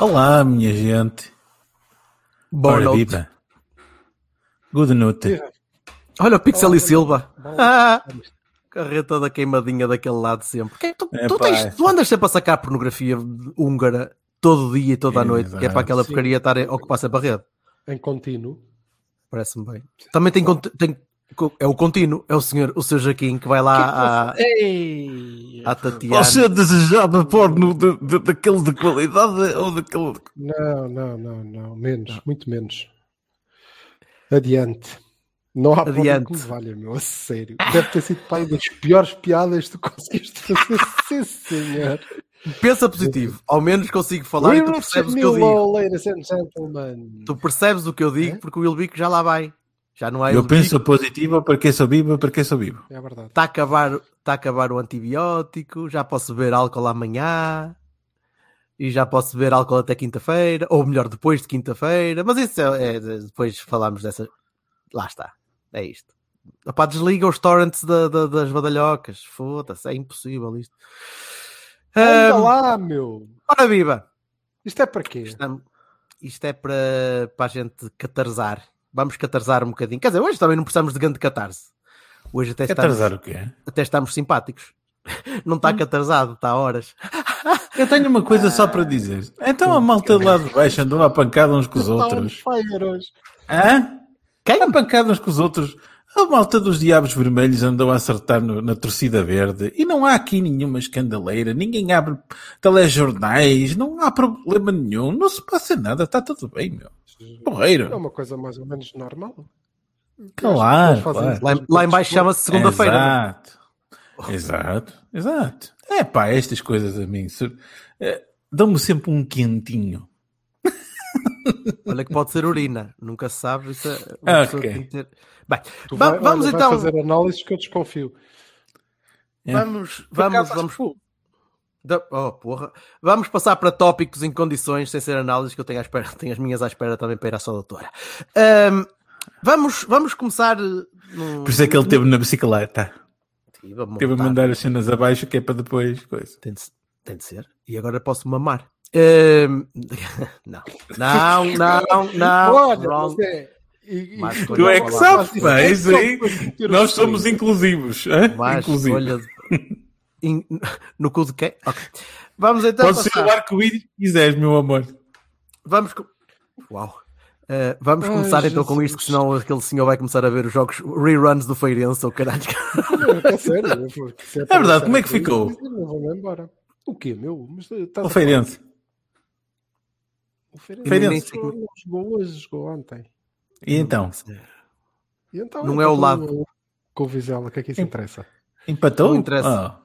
Olá, minha gente. Boa Ora, noite. viva. Good noite. Olha o Pixel e Silva. Ah, carreta toda queimadinha daquele lado sempre. Que- Tu, É, tu tens- é. tu andas sempre a sacar pornografia húngara todo dia e toda a É, noite, que é para aquela Sim. porcaria estar a ocupar sempre a rede. Em contínuo. Parece-me bem. Também tem, tem- é o contínuo, é o senhor, o seu Jaquim que vai lá à, Ei! à Tatiana. Você desejava porno de, de, daquele de qualidade ou daquele. de- Não, não, não, não. Menos, muito menos. Adiante. Não há Adiante. Adiante. que me valha, meu. A sério. Deve ter sido pai das piores piadas que tu conseguiste fazer. Sim, senhor. Pensa positivo, ao menos consigo falar e tu percebes o que eu digo. Milo, ladies and gentlemen. Tu percebes o que eu digo É? porque o Wilbico já lá vai. Já não é Eu penso positivo porque sou vivo, porque sou vivo. É verdade. Está a acabar, está a acabar o antibiótico, já posso beber álcool amanhã e já posso beber álcool até quinta-feira, ou melhor, depois de quinta-feira, mas isso é, é- depois falamos dessa. Lá está, é isto. Opá, desliga os torrents da- da- das badalhocas, foda-se, é impossível isto. Anda Ahm, lá, meu. ora viva! Isto é para quê? Isto, isto é para, para a gente catarzar. Vamos catarzar um bocadinho. Quer dizer, hoje também não precisamos de grande catarse. Hoje até Quer estamos, o quê? até estamos simpáticos. Não está catarzado, está a horas. Eu tenho uma coisa só para dizer. Então a malta de lá de baixo andou a pancada uns com os outros. Hã? Quem? A pancada uns com os outros. A malta dos Diabos Vermelhos andou a acertar no- na torcida verde e não há aqui nenhuma escandaleira, ninguém abre telejornais, não há problema nenhum, não se passa nada, está tudo bem, meu. É Porreiro. uma coisa mais ou menos normal. Claro, claro. Lá, lá em baixo chama-se segunda-feira. Exato. Exato, exato. É pá, estas coisas a mim eh, dão-me sempre um quentinho. Olha que pode ser urina, nunca se sabe. Isso é, uma pessoa Ok. tem que ter- Bem, vai- vamos olha, então. fazer análises que eu desconfio. É. Vamos, vamos, vamos. Da- Oh, porra. Vamos passar para tópicos em condições, sem ser análises, que eu tenho, à espera, tenho as minhas à espera também para ir à sua doutora. Ahm, vamos, vamos começar. eh, num- Por isso é que ele teve na bicicleta. Vamos Teve a montar. mandar as cenas abaixo que é para depois. Coisa. Tem de, tem de ser. E agora posso mamar. Ahm, não, não, não, não. Olha, wrong. mas é- e- Mas tu não é que sabes, pá, É aí- Nós os somos inclusivos. Mas, Inclusivos. olha, in- no cu de quem? Ok. Vamos então Pode ser passar. o arco-íris que quiseres, meu amor. Vamos. Uau. Uh, vamos Ai, começar então com isto, Jesus. que senão aquele senhor vai começar a ver os jogos reruns do Feirense ou caralho. Não, é sério, vou- É para verdade, como é que ficou? eu Vou-me embora. O quê, meu? Mas, eh, estás O a Feirense. O Feirense, jogou- hoje, jogou ontem. E então? E então, Não é o lado. Com o Vizela, o que é que isso interessa? Empatou? Não interessa. Ah.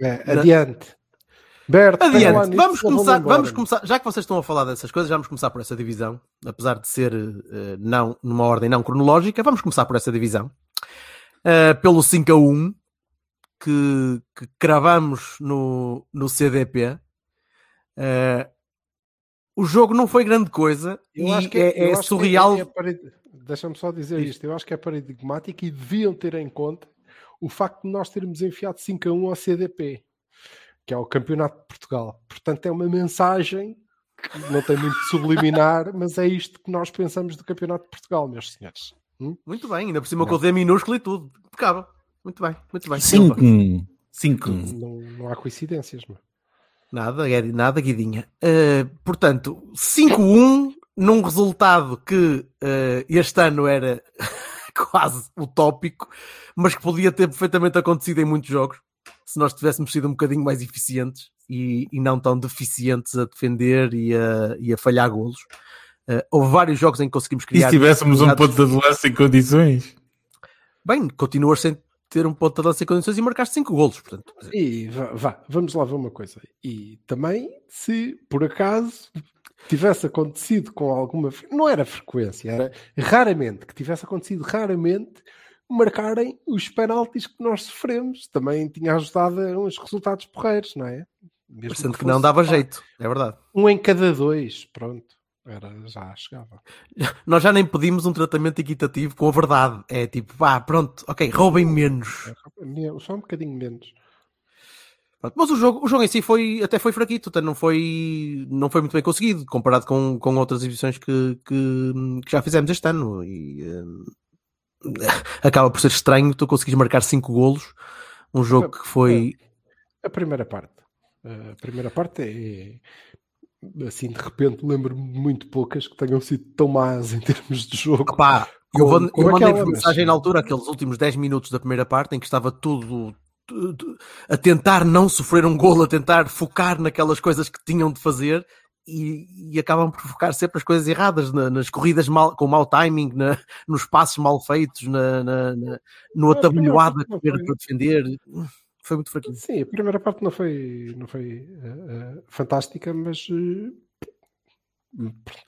É, adiante. Berto, Adiante, vamos começar, vamos começar, já que vocês estão a falar dessas coisas, vamos começar por essa divisão, apesar de ser uh, não, numa ordem não cronológica, vamos começar por essa divisão. Uh, pelo 5 a 1 que, que cravamos no, no CDP. Uh, o jogo não foi grande coisa Eu e acho que é, eu é acho que surreal. é- é parad- Deixa-me só dizer Diz. isto. Eu acho que é paradigmático e deviam ter em conta o facto de nós termos enfiado 5 a 1 ao CDP, que é o Campeonato de Portugal. Portanto, é uma mensagem que não tem muito de subliminar, mas é isto que nós pensamos do Campeonato de Portugal, meus senhores. Muito bem, ainda por cima Não. com o D minúsculo e tudo. Impecável. Muito bem, muito bem. Silva. 5 5 Não, não há coincidências, meu. Nada, Guedi- nada, Guidinha. Uh, portanto, 5-1 num resultado que uh, este ano era quase utópico, mas que podia ter perfeitamente acontecido em muitos jogos se nós tivéssemos sido um bocadinho mais eficientes e, e não tão deficientes a defender e a, e a falhar golos. Uh, houve vários jogos em que conseguimos E criar. se tivéssemos um ponto de avanço em condições? Bem, continuas sem, ter um ponto de lança em condições e marcar 5 golos. Portanto, E vá, vá, vamos lá ver uma coisa. E também, se por acaso tivesse acontecido com alguma. Não era frequência, era raramente, que tivesse acontecido raramente marcarem os penaltis que nós sofremos. Também tinha ajudado a uns resultados porreiros, não é? Mesmo parecendo que, fosse, não dava pá, jeito, é verdade. Um em cada dois, pronto. Era, já chegava. Nós já nem pedimos um tratamento equitativo com a verdade. É tipo, pá, pronto, ok, roubem menos. Só um bocadinho menos. Mas o jogo, o jogo em si foi, até foi fraquito, até não foi, não foi muito bem conseguido comparado com, com outras exibições que, que, que já fizemos este ano. E, eh, acaba por ser estranho tu conseguires marcar 5 golos. Um jogo que foi. A primeira parte. A primeira parte é. Assim, de repente, lembro-me muito poucas que tenham sido tão más em termos de jogo. Pá, eu, vou- eu mandei aquela, mas- mensagem na altura, aqueles últimos 10 minutos da primeira parte, em que estava tudo, tudo a tentar não sofrer um golo, a tentar focar naquelas coisas que tinham de fazer e, e acabam por focar sempre as coisas erradas, na- nas corridas mal- com mau timing, na- nos passos mal feitos, na, na- na- no Ah, atabalhoado a defender. Foi muito fraquinho. Sim, a primeira parte não foi, não foi eh, eh, fantástica, mas eh,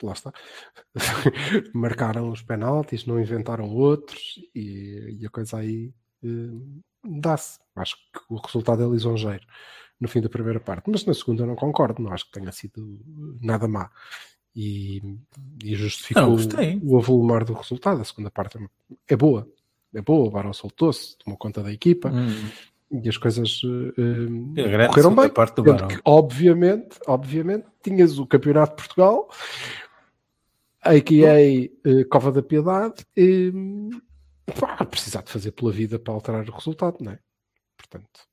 lá está. Marcaram os penaltis, não inventaram outros e, e a coisa aí dá-se. Acho que o resultado é lisonjeiro no fim da primeira parte, mas na segunda eu não concordo, não acho que tenha sido nada má. E, e justificou gostei. o avolumar do resultado. A segunda parte é boa, é boa. O Barão soltou-se, tomou conta da equipa Hum. E as coisas A grande correram bem. parte do Barão. que, obviamente, obviamente, tinhas o Campeonato de Portugal, a.k.a. eh, Cova da Piedade, e pá, precisar de fazer pela vida para alterar o resultado, não é? Portanto,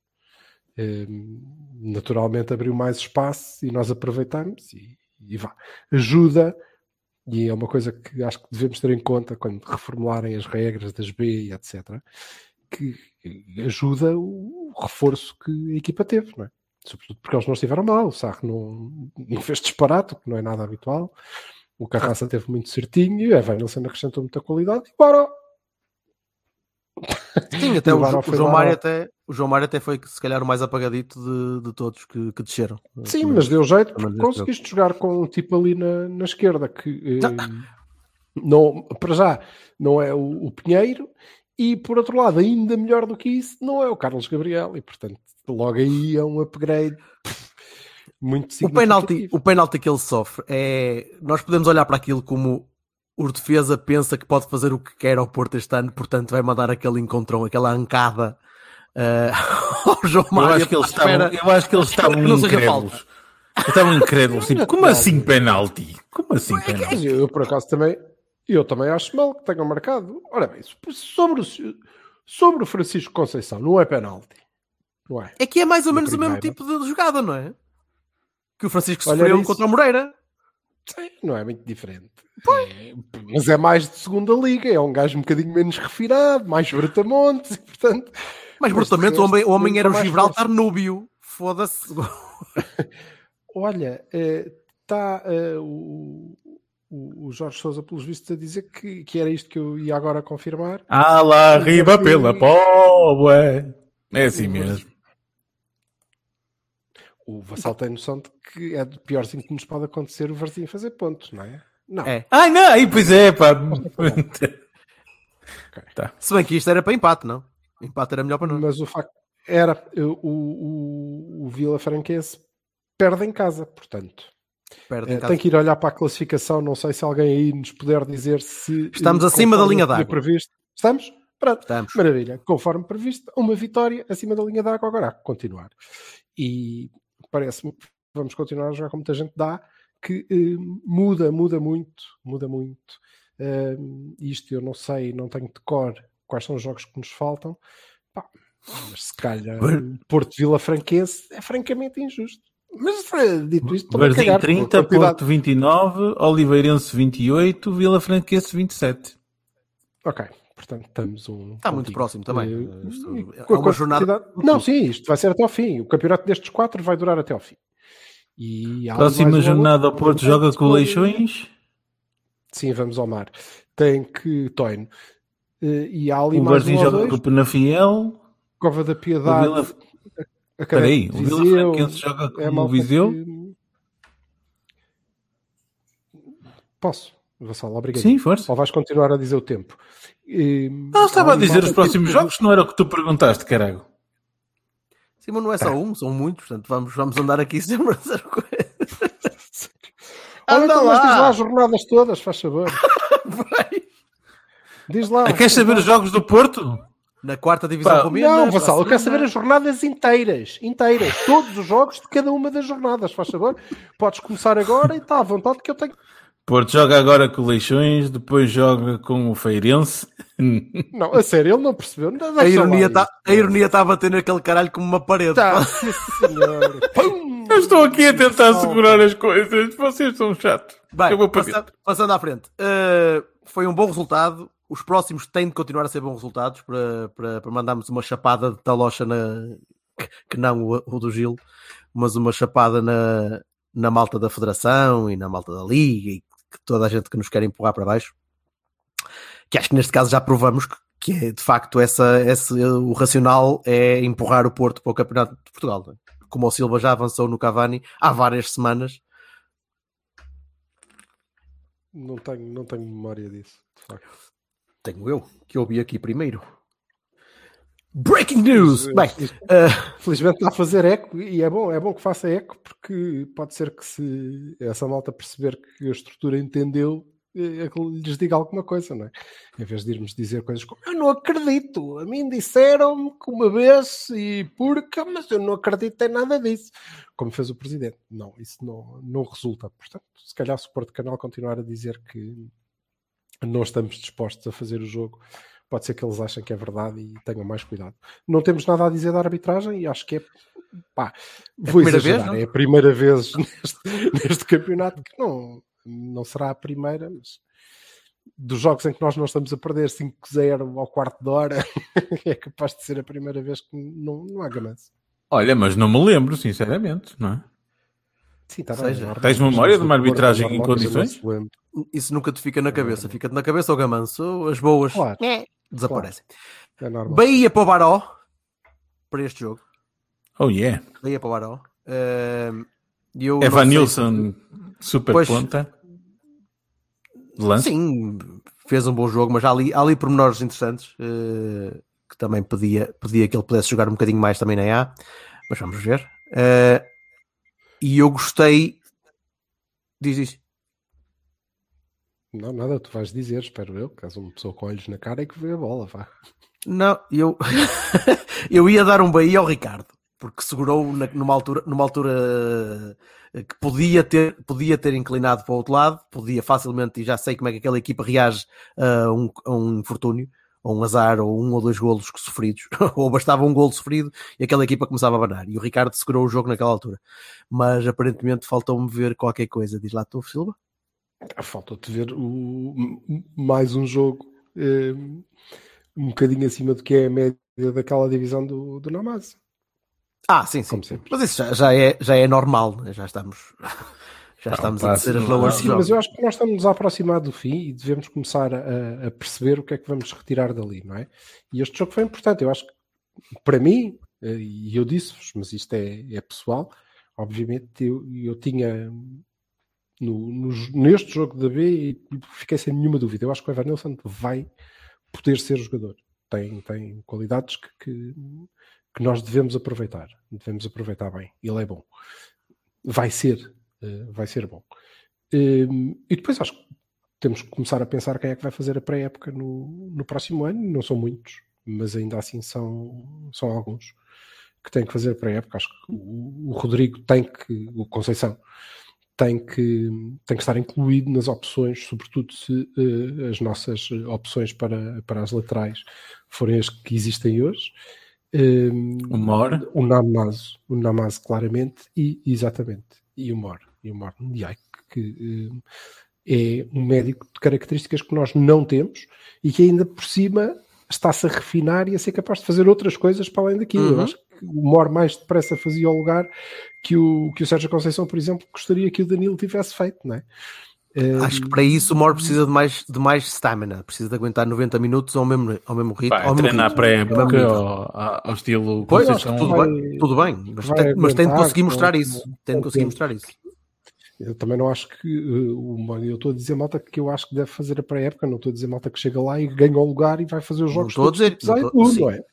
naturalmente abriu mais espaço e nós aproveitamos e, e vá. Ajuda, e é uma coisa que acho que devemos ter em conta quando reformularem as regras das B e etc., que ajuda o reforço que a equipa teve, não é? Sobretudo porque eles não estiveram mal, o Sarro não, não fez disparate, o que não é nada habitual. O Carraça teve muito certinho, a Evanilson acrescentou muita qualidade e bora! Sim, até o, o o João Mário até, o João Mário até foi se calhar o mais apagadito de, de todos que, que desceram. Sim, mas deu jeito porque deu conseguiste jogar com um tipo ali na, na esquerda que eh, não, para já não é o, o Pinheiro e por outro lado, ainda melhor do que isso, não é o Carlos Gabriel e portanto logo aí é um upgrade muito o significativo. penalti, o penalti que ele sofre é. Nós podemos olhar para aquilo como o defesa pensa que pode fazer o que quer ao Porto este ano, portanto vai mandar aquele encontrão, aquela ancada eh, ao João Eu Mário. acho que eles estavam, eu acho que eles estavam incrédulos. Estavam incrédulos. Tipo, como assim penalti? Como assim Mas penalti? eu, eu, por acaso também eu também acho mal que tenham marcado. Ora bem, sobre o, sobre o Francisco Conceição, não é penalti. Não é? É que é mais ou No menos o mesmo tipo de jogada, não é? Que o Francisco Olha sofreu isso. contra o Moreira. Sim, não é muito diferente. É, mas é mais de segunda liga, é um gajo um bocadinho menos refinado, mais brutamontes, e portanto. Brutalmente de o homem, o homem era o mais Gibraltar Núbio. Foda-se. Olha, está o, o, o Jorge Souza, pelos vistos, a dizer que, que era isto que eu ia agora confirmar. Ah lá, arriba pela pobre. É assim mesmo. O Vassal tem noção de que é do piorzinho que nos pode acontecer o Varzinho fazer pontos, não é? Não. É. Ai não, aí pois é, pá. Se bem que isto era para empate, não? Empate era melhor para nós. Mas o facto era o, o, o Vila Franquense perde em casa, portanto. Perde em Eh, casa. tem que ir olhar para a classificação. Não sei se alguém aí nos puder dizer se Estamos eh, acima da linha d'água. Previsto. Estamos? Pronto. Estamos. Maravilha. Conforme previsto, uma vitória acima da linha d'água. Agora há que continuar. E parece-me que vamos continuar a jogar como muita gente dá, que eh, muda, muda muito, muda muito. Eh, isto eu não sei, não tenho de cor quais são os jogos que nos faltam. Pá, mas se calhar Porto Vila Franquense é francamente injusto. Mas eh, dito isto, estou a Varzinho cagar pela 30, quantidade. Porto 29, Oliveirense 28, Vila Franquense 27. Ok, portanto estamos um. Está muito próximo também. Eh, Isto é com a uma jornada- quantidade- Não, sim, isto vai ser até ao fim. O campeonato destes quatro vai durar até ao fim. E Próxima jornada, o. Porto joga com o Leixões. Sim, vamos ao mar. Tem que. Toino. eh, e há ali O mais um Varzim joga com o Penafiel. Cova da Piedade. Vila... Espera aí, o Vila Viseu, Franquense joga com é o Viseu. que- Posso, Vassal, obrigado. Sim, força. Ou vais continuar a dizer o tempo? E, Não, estava há a dizer os próximos jogos, não era o que tu perguntaste, carago. Sim, mas não é só um, são muitos, portanto vamos, vamos andar aqui sempre a dizer coisa. Olha, Anda então, mas diz lá. lá as jornadas todas, faz favor. Diz lá. Ah, Queres saber os jogos do Porto? Na quarta divisão Pá. Não, Vassal, eu quero saber as jornadas inteiras. Inteiras. Todos os jogos de cada uma das jornadas, faz favor. Podes começar agora e está à vontade que eu tenho. Porto joga agora com o Leixões, depois joga com o Feirense. Não, a sério, ele não percebeu. Não, A ironia está a ironia tá a bater naquele caralho como uma parede. Tá, sim, senhor. Eu estou aqui a tentar segurar as coisas. Vocês são chatos. Bem, eu vou para passa- dentro. passando à frente. Uh, foi um bom resultado. Os próximos têm de continuar a ser bons resultados para, para, para mandarmos uma chapada de talocha na. que não o, o do Gil, mas uma chapada na, na malta da Federação e na malta da Liga e toda a gente que nos quer empurrar para baixo. Que acho que neste caso já provamos que, que é de facto essa, esse, o racional é empurrar o Porto para o Campeonato de Portugal. é? Como o Silva já avançou no Cavani há várias semanas, Não tenho, não tenho memória disso, de facto. Tenho eu, que eu vi aqui primeiro. Breaking news! Bem, uh, Felizmente está a fazer eco e é bom, é bom que faça eco porque pode ser que se essa malta perceber que a estrutura entendeu, eh, que lhes diga alguma coisa, não é? Em vez de irmos dizer coisas como eu não acredito, a mim disseram-me que uma vez e porca, mas eu não acredito em nada disso. Como fez o presidente. Não, isso não, não resulta. Portanto, se calhar o Porto Canal continuar a dizer que não estamos dispostos a fazer o jogo, pode ser que eles achem que é verdade e tenham mais cuidado. Não temos nada a dizer da arbitragem e acho que é pá, vou primeira exagerar, vez, é a primeira vez neste, neste campeonato que não, não será a primeira, mas dos jogos em que nós não estamos a perder 5-0 ao quarto de hora, é capaz de ser a primeira vez que não, não há gamanço. Olha, mas não me lembro, sinceramente, não é? Sim, está Seja, bem. normal. tens memória de uma arbitragem em condições? se isso nunca te fica na cabeça. Fica-te na cabeça o gamanço, as boas Claro, desaparecem. é normal. Bahia para o Baró, para este jogo. Oh yeah. Bahia para o Baró. Uh, eu Evan Nilsson, super Pois. ponta. Se- lance. Sim, fez um bom jogo, mas há ali, há ali pormenores interessantes uh, que também pedia, pedia que ele pudesse jogar um bocadinho mais também na A. Mas vamos ver. Uh, e eu gostei. Diz isso. Não, nada, tu vais dizer, espero eu, és uma pessoa com olhos na cara e que vê a bola, vá. Não, eu, eu ia dar um Bahia ao Ricardo, porque segurou na- numa altura, numa altura eh, que podia ter, podia ter inclinado para o outro lado, podia facilmente, e já sei como é que aquela equipa reage a um, a um infortúnio, ou um azar, ou um ou dois golos sofridos, ou bastava um golo sofrido e aquela equipa começava a banar. E o Ricardo segurou o jogo naquela altura. Mas aparentemente faltou-me ver qualquer coisa. Diz lá tu, Silva? Ah, Falta-te ver o, mais um jogo eh, um bocadinho acima do que é a média daquela divisão do, do Namaz. Ah, sim, sim. Mas isso já, já é, já é normal, né? já estamos, já Pá, estamos a descer as sim, lower Sim, mas eu acho que nós estamos a aproximar do fim e devemos começar a, a perceber o que é que vamos retirar dali, não é? E este jogo foi importante. Eu acho que, para mim, eh, e eu disse-vos, mas isto é, é pessoal, obviamente eu, eu tinha no, no- neste jogo da B e fiquei sem nenhuma dúvida. Eu acho que o Evan Nilsson vai poder ser jogador. Tem, tem qualidades que, que, que nós devemos aproveitar. Devemos aproveitar bem. Ele é bom. Vai ser. Eh, vai ser bom. Um, e depois acho que temos que começar a pensar quem é que vai fazer a pré-época no, no próximo ano. Não são muitos, mas ainda assim são, são alguns que têm que fazer a pré-época. Acho que o, o Rodrigo tem que, o Conceição, tem que, tem que estar incluído nas opções, sobretudo se eh, as nossas opções para, para as laterais forem as que existem hoje. Um, O Mor. o Namaz, o Namaz claramente, e exatamente, e o Mor, e o Mor Ndiaye, que eh, é um médico de características que nós não temos e que ainda por cima está-se a refinar e a ser capaz de fazer outras coisas para além daquilo. Eu Uhum. acho que o Mor mais depressa fazia o lugar que o, que o Sérgio Conceição, por exemplo, gostaria que o Danilo tivesse feito, não é? Eh, Acho que para isso o Mor precisa de mais, de mais stamina, precisa de aguentar 90 minutos ao mesmo, ao mesmo ritmo. Pá, ao mesmo treinar pré-época ao ao, estilo Pois, Conceição. acho que tudo vai- bem, tudo bem, mas, vai tem, mas tem de conseguir mostrar isso. Tem de conseguir mostrar isso. Eu também não acho que eh, eu estou a dizer malta que eu acho que deve fazer a pré-época, não estou a dizer malta que chega lá e ganha o lugar e vai fazer os Não jogos estou a todos dizer, tipo não estou- sim. não é?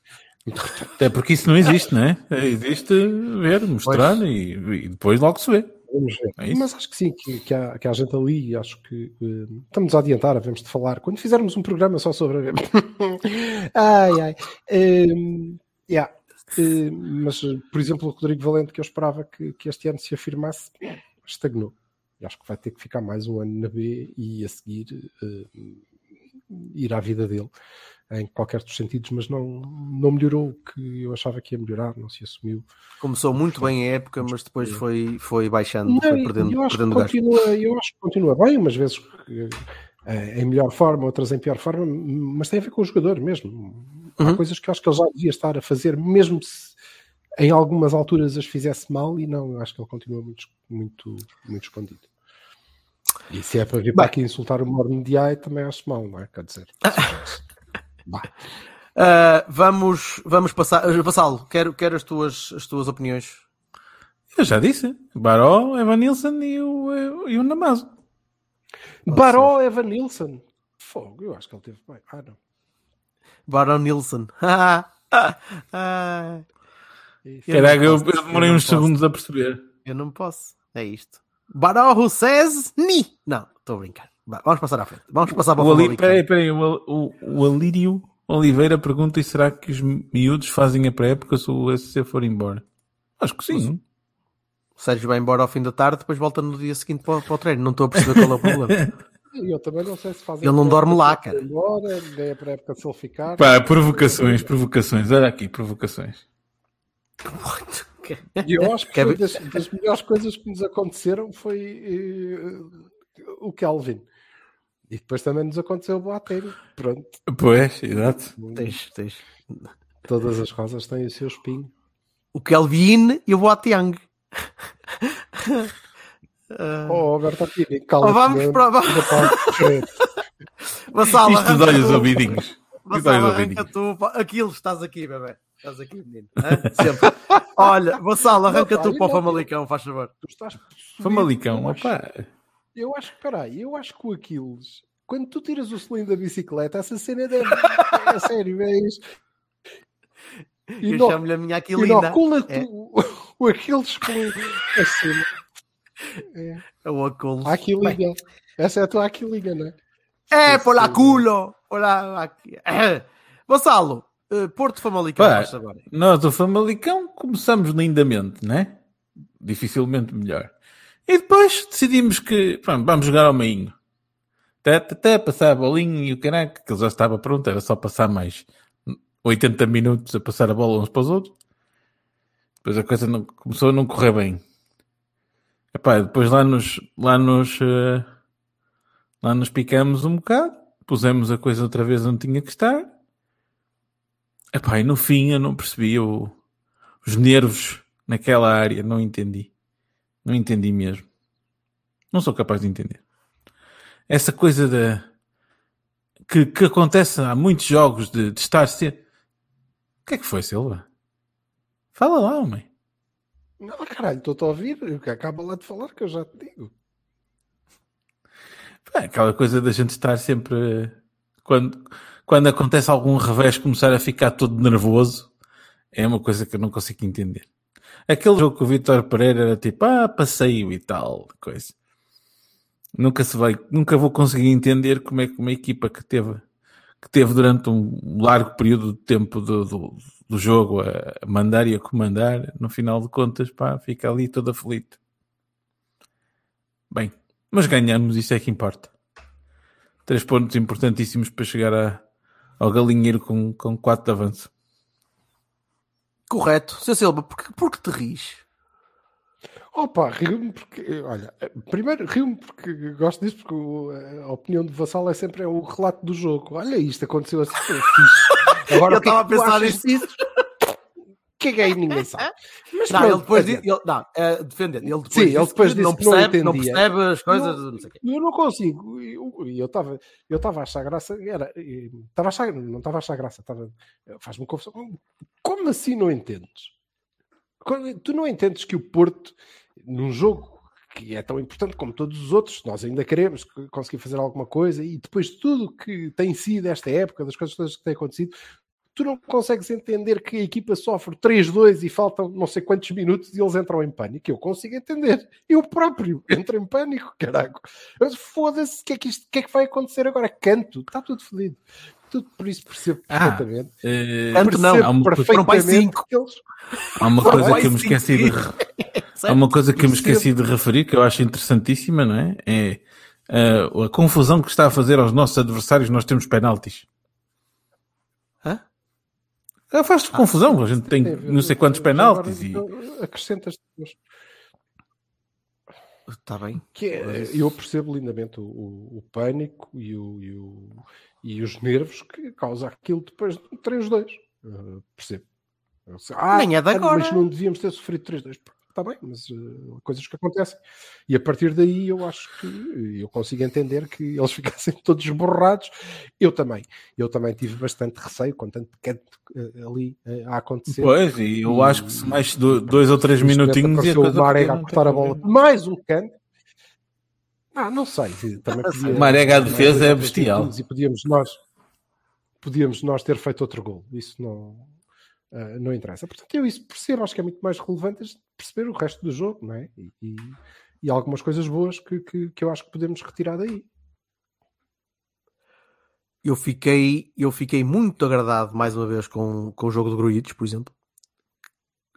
Até porque isso não existe, não é? Existe ver, mostrar e, e depois logo se vê. Vamos ver. É? Mas acho que sim, que, que, há, que há gente ali e acho que eh, estamos a adiantar, havemos de falar. Quando fizermos um programa só sobre a ai, ai. Ehm, yeah. Eh, mas, por exemplo, o Rodrigo Valente, que eu esperava que, que este ano se afirmasse, estagnou. E acho que vai ter que ficar mais um ano na B e a seguir eh, ir à vida dele em qualquer dos sentidos, mas não, não melhorou o que eu achava que ia melhorar, não se assumiu. Começou muito bem a época, mas depois foi, foi baixando, Não, foi perdendo, eu, acho perdendo continua, eu acho que continua bem, umas vezes eh, em melhor forma, outras em pior forma, mas tem a ver com o jogador mesmo. Há Uhum. coisas que eu acho que ele já devia estar a fazer, mesmo se em algumas alturas as fizesse mal, e não, eu acho que ele continua muito, muito, muito escondido. E se é para vir para aqui insultar o Morne de AI, também acho mal, não é? Quer dizer. Ah, vamos, vamos passar. ah, Vassalo, quero, quero as, tuas, as tuas opiniões. Eu já disse. Baró, Evan Nilsson e o, e o Namazo. Baró Evan Nilsson. Fogo, eu acho que ele teve bem. Ah, não. Baron Nilsson. Ah, Isso. Eu Caraca, eu, eu eu demorei não uns posso. segundos a perceber. eu não posso. É isto. Baró Says Ni. Não, estou a brincar. Vamos passar à frente. Vamos passar para o O Ali, peraí, peraí, o, o, o Alírio Oliveira pergunta: e será que os miúdos fazem a pré-época se o SC for embora? Acho que sim. O Sérgio vai embora ao fim da tarde, depois volta no dia seguinte para, o- para o treino. Não estou a perceber qual é o problema. Eu também não sei se fazem. Ele não dorme lá, se cara. Embora, nem é para a época se ele ficar. Pá, provocações, provocações. Olha aqui, provocações. E eu acho que foi ver? das, das melhores coisas que nos aconteceram foi eh, o Kelvin. E depois também nos aconteceu o Boateng. Pronto, Pois, exato. tens, tens. todas as rosas têm o seu espinho. O Kelvin e o Boateng. Oh, Alberto Pini, calma. Oh, vamos para- vamos- Vassalo, Isto olhos tu. ouvidinhos. Olhos arranca ouvidinhos. tu. Aquilo, estás aqui, bebê. Estás aqui, menino. Sempre. Olha, Vassalo, arranca Não, tu para o eu Famalicão, faz favor. Tu estás. Famalicão, eu acho, opá. eu acho que, peraí, eu acho que o Aquiles, quando tu tiras o cilindro da bicicleta, essa cena deve. É sério, é isso. Eu Ino- chamo-lhe a minha Aquilina. Inocula-te É. o, o Aquiles com a cena. É. É o Aculo. A Aquilinha. Essa é a tua Aquilinha, não é? É, por lá culo. Por lá. aqui. Eh, Porto Famalicão, Pá. Nós do Famalicão começamos lindamente, né? Dificilmente melhor. E depois decidimos que pronto, vamos jogar ao meinho. Até, até passar a bolinha e o caraca, que ele já estava pronto, era só passar mais 80 minutos a passar a bola uns para os outros. Depois a coisa não- começou a não correr bem. Epá, depois lá nos, lá nos, eh, lá nos picamos um bocado, pusemos a coisa outra vez onde tinha que estar. Epá, e no fim eu não percebi o- os nervos naquela área, não entendi. Não entendi mesmo. Não sou capaz de entender. Essa coisa da que, que acontece há muitos jogos de, de estar sempre. O que é que foi, Silva? Fala lá, homem. Não, caralho, estou-te a ouvir. Acaba lá de falar que eu já te digo. Aquela coisa da gente estar sempre. Quando, quando acontece algum revés, começar a ficar todo nervoso, é uma coisa que eu não consigo entender. Aquele jogo com o Vitor Pereira era tipo, ah, passeio e tal, coisa. Nunca se vai, nunca vou conseguir entender como é que uma equipa que teve, que teve durante um largo período de tempo do, do, do jogo a mandar e a comandar, no final de contas, pá, fica ali todo aflito. Bem, mas ganhamos, isso é que importa. Três pontos importantíssimos para chegar a, ao galinheiro com, com quatro de avanço. Correto. Seu Silva, por que, por que te ris? Opa, rio-me porque, olha, primeiro rio-me porque gosto disso, porque o- a opinião do Vassal é sempre é o relato do jogo. Olha, isto aconteceu assim. Agora, Eu é estava que a pensar nisso. Que é que aí ninguém sabe. Mas Não, pronto, ele depois ele, não, é, defendendo, ele depois Sim, ele disse depois que disse não não percebe, não, entendia. percebe as coisas, Não- não sei o quê. Eu não consigo. Eu- estava eu estava a achar graça. Era, estava a achar, não estava a achar graça. Estava, faz-me confusão. Como assim não entendes? Tu não entendes que o Porto, num jogo que é tão importante como todos os outros, nós ainda queremos que- conseguir fazer alguma coisa e depois de tudo que tem sido esta época, das coisas todas que têm acontecido, tu não consegues entender que a equipa sofre 3-2 e faltam não sei quantos minutos e eles entram em pânico. Eu consigo entender. Eu próprio entro em pânico, caraca. Foda-se, o que, é que, isto- que é que vai acontecer agora? Canto, está tudo fodido. Tudo por isso percebo Ah, perfeitamente. Eh, Tanto não. Há uma perfeitamente cinco. eles. Há uma coisa que eu me esqueci de, há uma coisa que eu me esqueci de referir que eu acho interessantíssima, não é? É eh, a confusão que está a fazer aos nossos adversários. Nós temos penaltis. Hã? Ah, Faz confusão. A gente tem não sei quantos penaltis. E... Acrescentas depois. Está bem. Que é, eu percebo lindamente o, o- o pânico e, o, e, o- e os nervos que causa aquilo depois de 3-2. Uh, percebo. Eu sei, Ah, Nem é de ah, agora. Mas não devíamos ter sofrido 3-2. Está bem, mas uh, coisas que acontecem. E a partir daí eu acho que eu consigo entender que eles ficassem todos borrados. Eu também. Eu também tive bastante receio com tanto canto uh, ali uh, a acontecer. Pois, e eu E- acho que se mais do- dois ou três minutinhos e a o Marega a cortar a bola. Mais um canto. Ah, não sei. Também podia, O Marega à mais defesa é bestial. E podíamos nós, podíamos nós ter feito outro gol. Isso não, ah, não interessa. Portanto, eu isso percebo. Acho que é muito mais relevante perceber o resto do jogo, não é? E, e, e algumas coisas boas que, que, que eu acho que podemos retirar daí. Eu fiquei, eu fiquei muito agradado mais uma vez com, com o jogo do Gruites, por exemplo.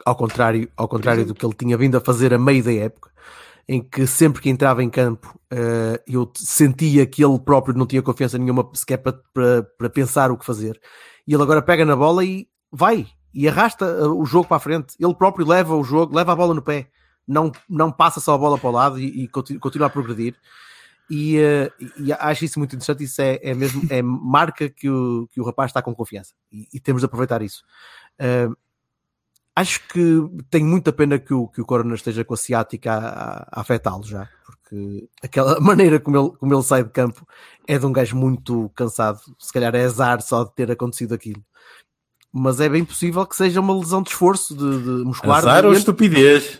Ao contrário, ao contrário do que ele tinha vindo a fazer a meio da época, em que sempre que entrava em campo eh, eu sentia que ele próprio não tinha confiança nenhuma sequer para, para, para pensar o que fazer. E ele agora pega na bola e vai e arrasta eh, o jogo para a frente. Ele próprio leva o jogo, leva a bola no pé, não, não passa só a bola para o lado e, e continua, a progredir. E, eh, e acho isso muito interessante. Isso é, é mesmo é marca que o, que o rapaz está com confiança e, e temos de aproveitar isso. Eh, acho que tem muita pena que o, que o Corona esteja com a ciática a- a afetá-lo já, porque aquela maneira como ele, como ele sai de campo é de um gajo muito cansado. Se calhar é azar só de ter acontecido aquilo. Mas é bem possível que seja uma lesão de esforço de, de muscular. Azar ou de- estupidez?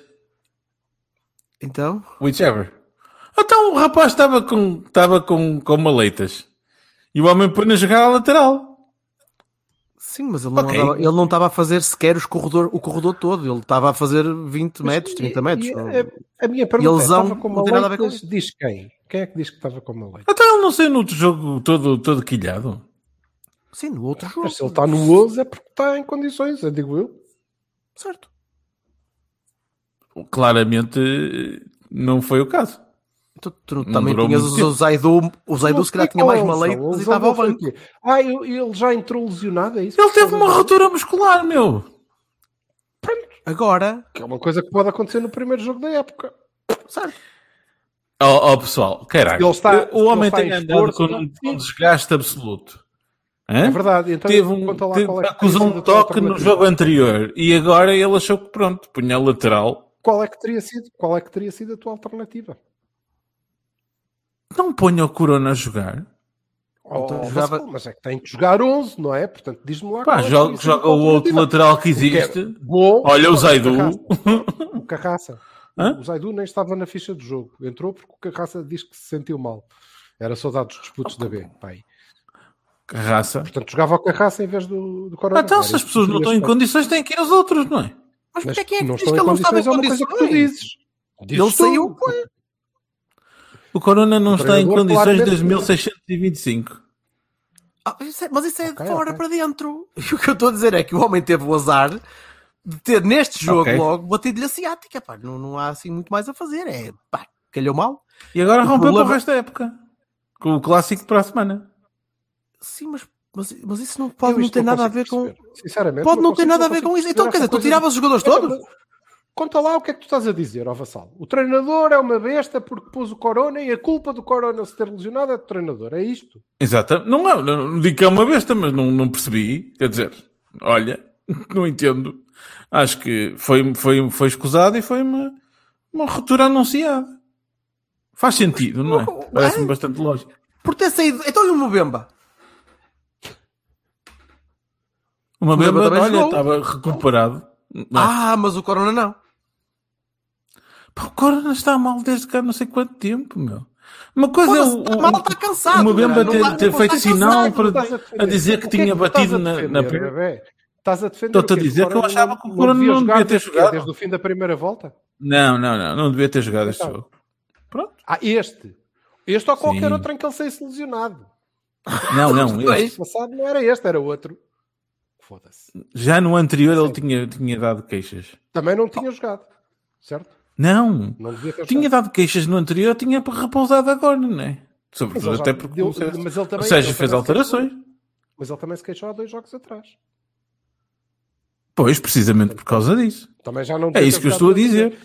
Então, Whichever. Então o rapaz estava com, estava com, com maleitas. E o homem põe a jogar à lateral. sim, mas ele não, Ok. andava- ele não estava a fazer sequer os corredor, o corredor todo. Ele estava a fazer 20 metros, 30 metros. E- não- a, a minha pergunta é, estava com não maleitas, diz quem? Quem é que diz que estava com maleitas? Então ele não saiu no outro jogo todo, todo quilhado. Sim, no outro jogo. Mas se ele está no 11 é porque está em condições, eu digo eu. Certo. Claramente não foi o caso. Tu, tu Não também tinhas o Zaidu, o Zaidu se calhar Não tinha mais é. A e estava ao banco. Ah, ele já entrou lesionado, é isso? Ele teve uma ruptura muscular, meu. Agora, Que é uma coisa que pode acontecer no primeiro jogo da época. certo. Oh, oh, pessoal, caralho. Ele está- o homem tem em andado com com um desgaste absoluto. Hã? É verdade. Então, teve um, teve, é acusou um toque no jogo anterior e agora ele achou que pronto, punha a lateral. Qual é que teria sido? Qual é que teria sido a tua alternativa? Não ponha o Corona a jogar. Oh, Então jogava- Mas é que tem que jogar 11, não é? Portanto, diz-me lá. Pá, é joga, sido joga o outro lateral que é existe. Bom, Olha o Zaidu. O Carraça. Hã? O Zaidu nem estava na ficha do jogo. Entrou porque o Carraça diz que se sentiu mal. Era saudade dos disputos da B. Pai. Raça. Portanto, jogava o Carraça em vez do, do Corona. Então, se as pessoas não estão em condições, têm que ir aos outros, não é? Mas Mas porque é que é que não diz estão que ele não estava em condições é uma coisa que tu dizes. Dizes Ele tu. saiu, pô. O Corona não O está em condições desde 1625. Ah, isso é- mas isso é Ok, de fora ok. para dentro. E o que eu estou a dizer é que o homem teve o azar de ter neste jogo Ok. logo batido-lhe a ciática. Pá. Não, não há assim muito mais a fazer. É pá, calhou mal. E agora O rompeu para o problema- resto da época. Com o clássico para a semana. Sim, mas, mas, mas isso não pode Eu não ter não nada a ver com. perceber. Sinceramente, Pode não ter nada a ver com isso. Então, quer dizer, tu tiravas os jogadores todos? Conta lá o que é que tu estás a dizer, ó Vassal. O treinador é uma besta porque pôs o Corona e a culpa do Corona se ter lesionado é do treinador. É isto? Exato. Não, é, não, não digo que é uma besta, mas não, não percebi. Quer dizer, olha, Não entendo. Acho que foi, foi, foi escusado e foi uma, uma ruptura anunciada. Faz sentido, não é? Parece-me bastante lógico. Por ter saído. Então e o Mbemba? Uma beba, também olha, estava recuperado. É? Ah, mas o Corona não. Pá, o Corona está mal desde cá não sei quanto tempo, meu. Uma coisa é Foda-se, o, tá o, mal, tá cansado, o Mbemba ter, ter não feito sinal cansado, para, a a dizer que é tinha estás batido a na, defender, na perna. bebé? Estás a defender Estou-te a dizer que eu achava que o Corona não devia ter jogado. desde o fim da primeira volta? Não, não, não. Não devia ter jogado este Então. jogo. Pronto. Ah, este. Este ou qualquer Sim. outro em que ele saísse lesionado. Não, não. Este. passado não era este, era outro. Foda-se. Já no anterior ele tinha, tinha dado queixas. Também não tinha jogado. Certo? Não. Não devia ter Tinha dado queixas no anterior, tinha repousado agora, não é? Mas Sobretudo até porque deu- mas ele também- o Sérgio ele fez alterações. Mas ele também se queixou há dois jogos atrás. Pois, precisamente por causa disso. Também já não É isso que eu estou a dizer.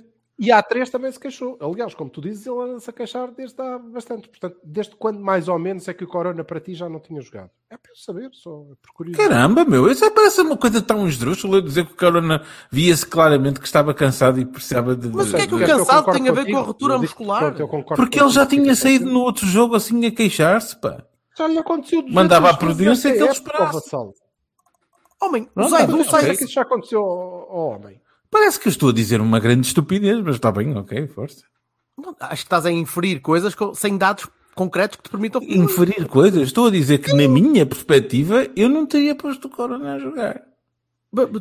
E há três também se queixou. Aliás, como tu dizes, ele anda-se a queixar desde há bastante. Portanto, desde quando mais ou menos é que o Corona para ti já não tinha jogado? É para eu saber, só por curiosidade. Caramba, meu, isso é- parece uma coisa tão esdrúxula eu dizer que o Corona via-se claramente que estava cansado e precisava de. Mas o que é que o cansado tem a ver com a digo, muscular? Porque ele já tinha saído no outro jogo assim a queixar-se, pá. Já lhe aconteceu 200 Mandava a prudência que ele esperasse. Homem, o Pronto, Zaidu sai Sei ok. que isso já aconteceu ao homem. Parece que eu estou a dizer uma grande estupidez, mas está bem, ok, força. Não, Acho que estás a inferir coisas com- sem dados concretos que te permitam. Inferir coisas. Estou a dizer que, na minha perspectiva, eu não teria posto o Corona a jogar.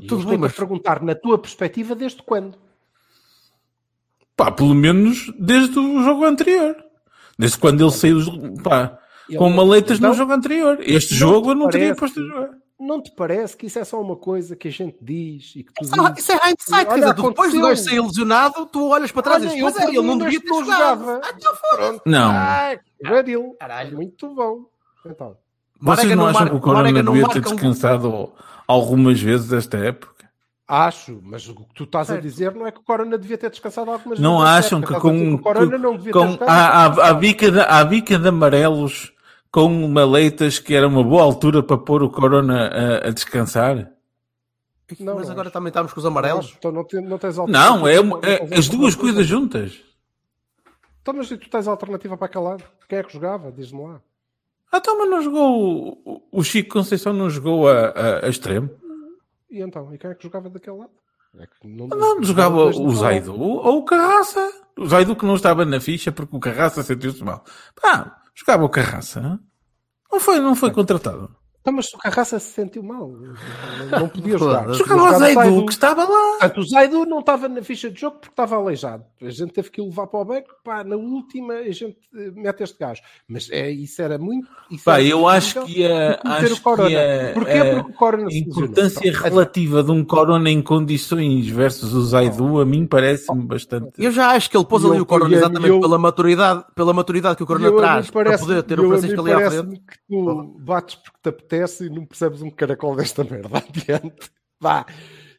Tudo bem, mas perguntar, na tua perspectiva, desde quando? Pá, pelo menos desde o jogo anterior. Desde quando ele saiu pá, com maleitas Então, no jogo anterior. Este jogo eu não teria posto a jogar. Não te parece que isso é só uma coisa que a gente diz e que tu Isso é- dizes? isso é hindsight, quer dizer, depois do aconteceu. gajo sair lesionado, tu olhas para trás e dizes, eu mas é, ele não devia ter não jogado. jogava. Ah, então. Pronto. Não. Ah, Gadil. Caralho. Muito bom. Então, Vocês não não acham que o Corona Marega não devia ter um- descansado algumas vezes esta época? acho, mas o que tu estás a Certo. dizer não é que o Corona devia ter descansado algumas Não vezes. acham é que a com, o Corona com- não devia com ter a, a, a bica de, a bica de amarelos com maleitas que era uma boa altura para pôr o Corona a, a descansar? Não, mas não agora também estamos com os Não, amarelos. Então não, te- não tens Não, alternativa. é, Não uma- é as duas coisas juntas. Então, mas e tu tens alternativa para aquele lado? Quem é que jogava? Diz-me lá. Ah, então, mas não jogou. o- O Chico Conceição não jogou a, a, a extremo? E então? E quem é que jogava daquele lado? É que não, Não, jogava o. Zaidu ou o Carraça. O Zaidu que não estava na ficha porque o Carraça sentiu-se mal. Pá, jogava o Carraça. Não, não foi, não foi contratado. Então, mas o Carraça se sentiu mal. Não, não podia jogar. Jogava o Zaidu que estava lá. Portanto, o Zaidu não estava na ficha de jogo porque estava aleijado. A gente teve que o levar para o banco. Pá, na última a gente eh, mete este gajo. Mas é, isso era muito. Isso Pá, era eu acho que a, meter acho o Corona. que a, Porquê? a Porque o Corona se importância lesionou. relativa de um Corona em condições versus o Zaidu a mim parece-me bastante. Eu já acho que ele pôs E ali eu- o Corona eu- exatamente eu- pela maturidade, pela maturidade que o Corona eu, a traz para parece- poder ter eu, o a Francisco ali à frente. parece-me que tu bates porque te apetece e não percebes um caracol desta merda. Adiante. Vá.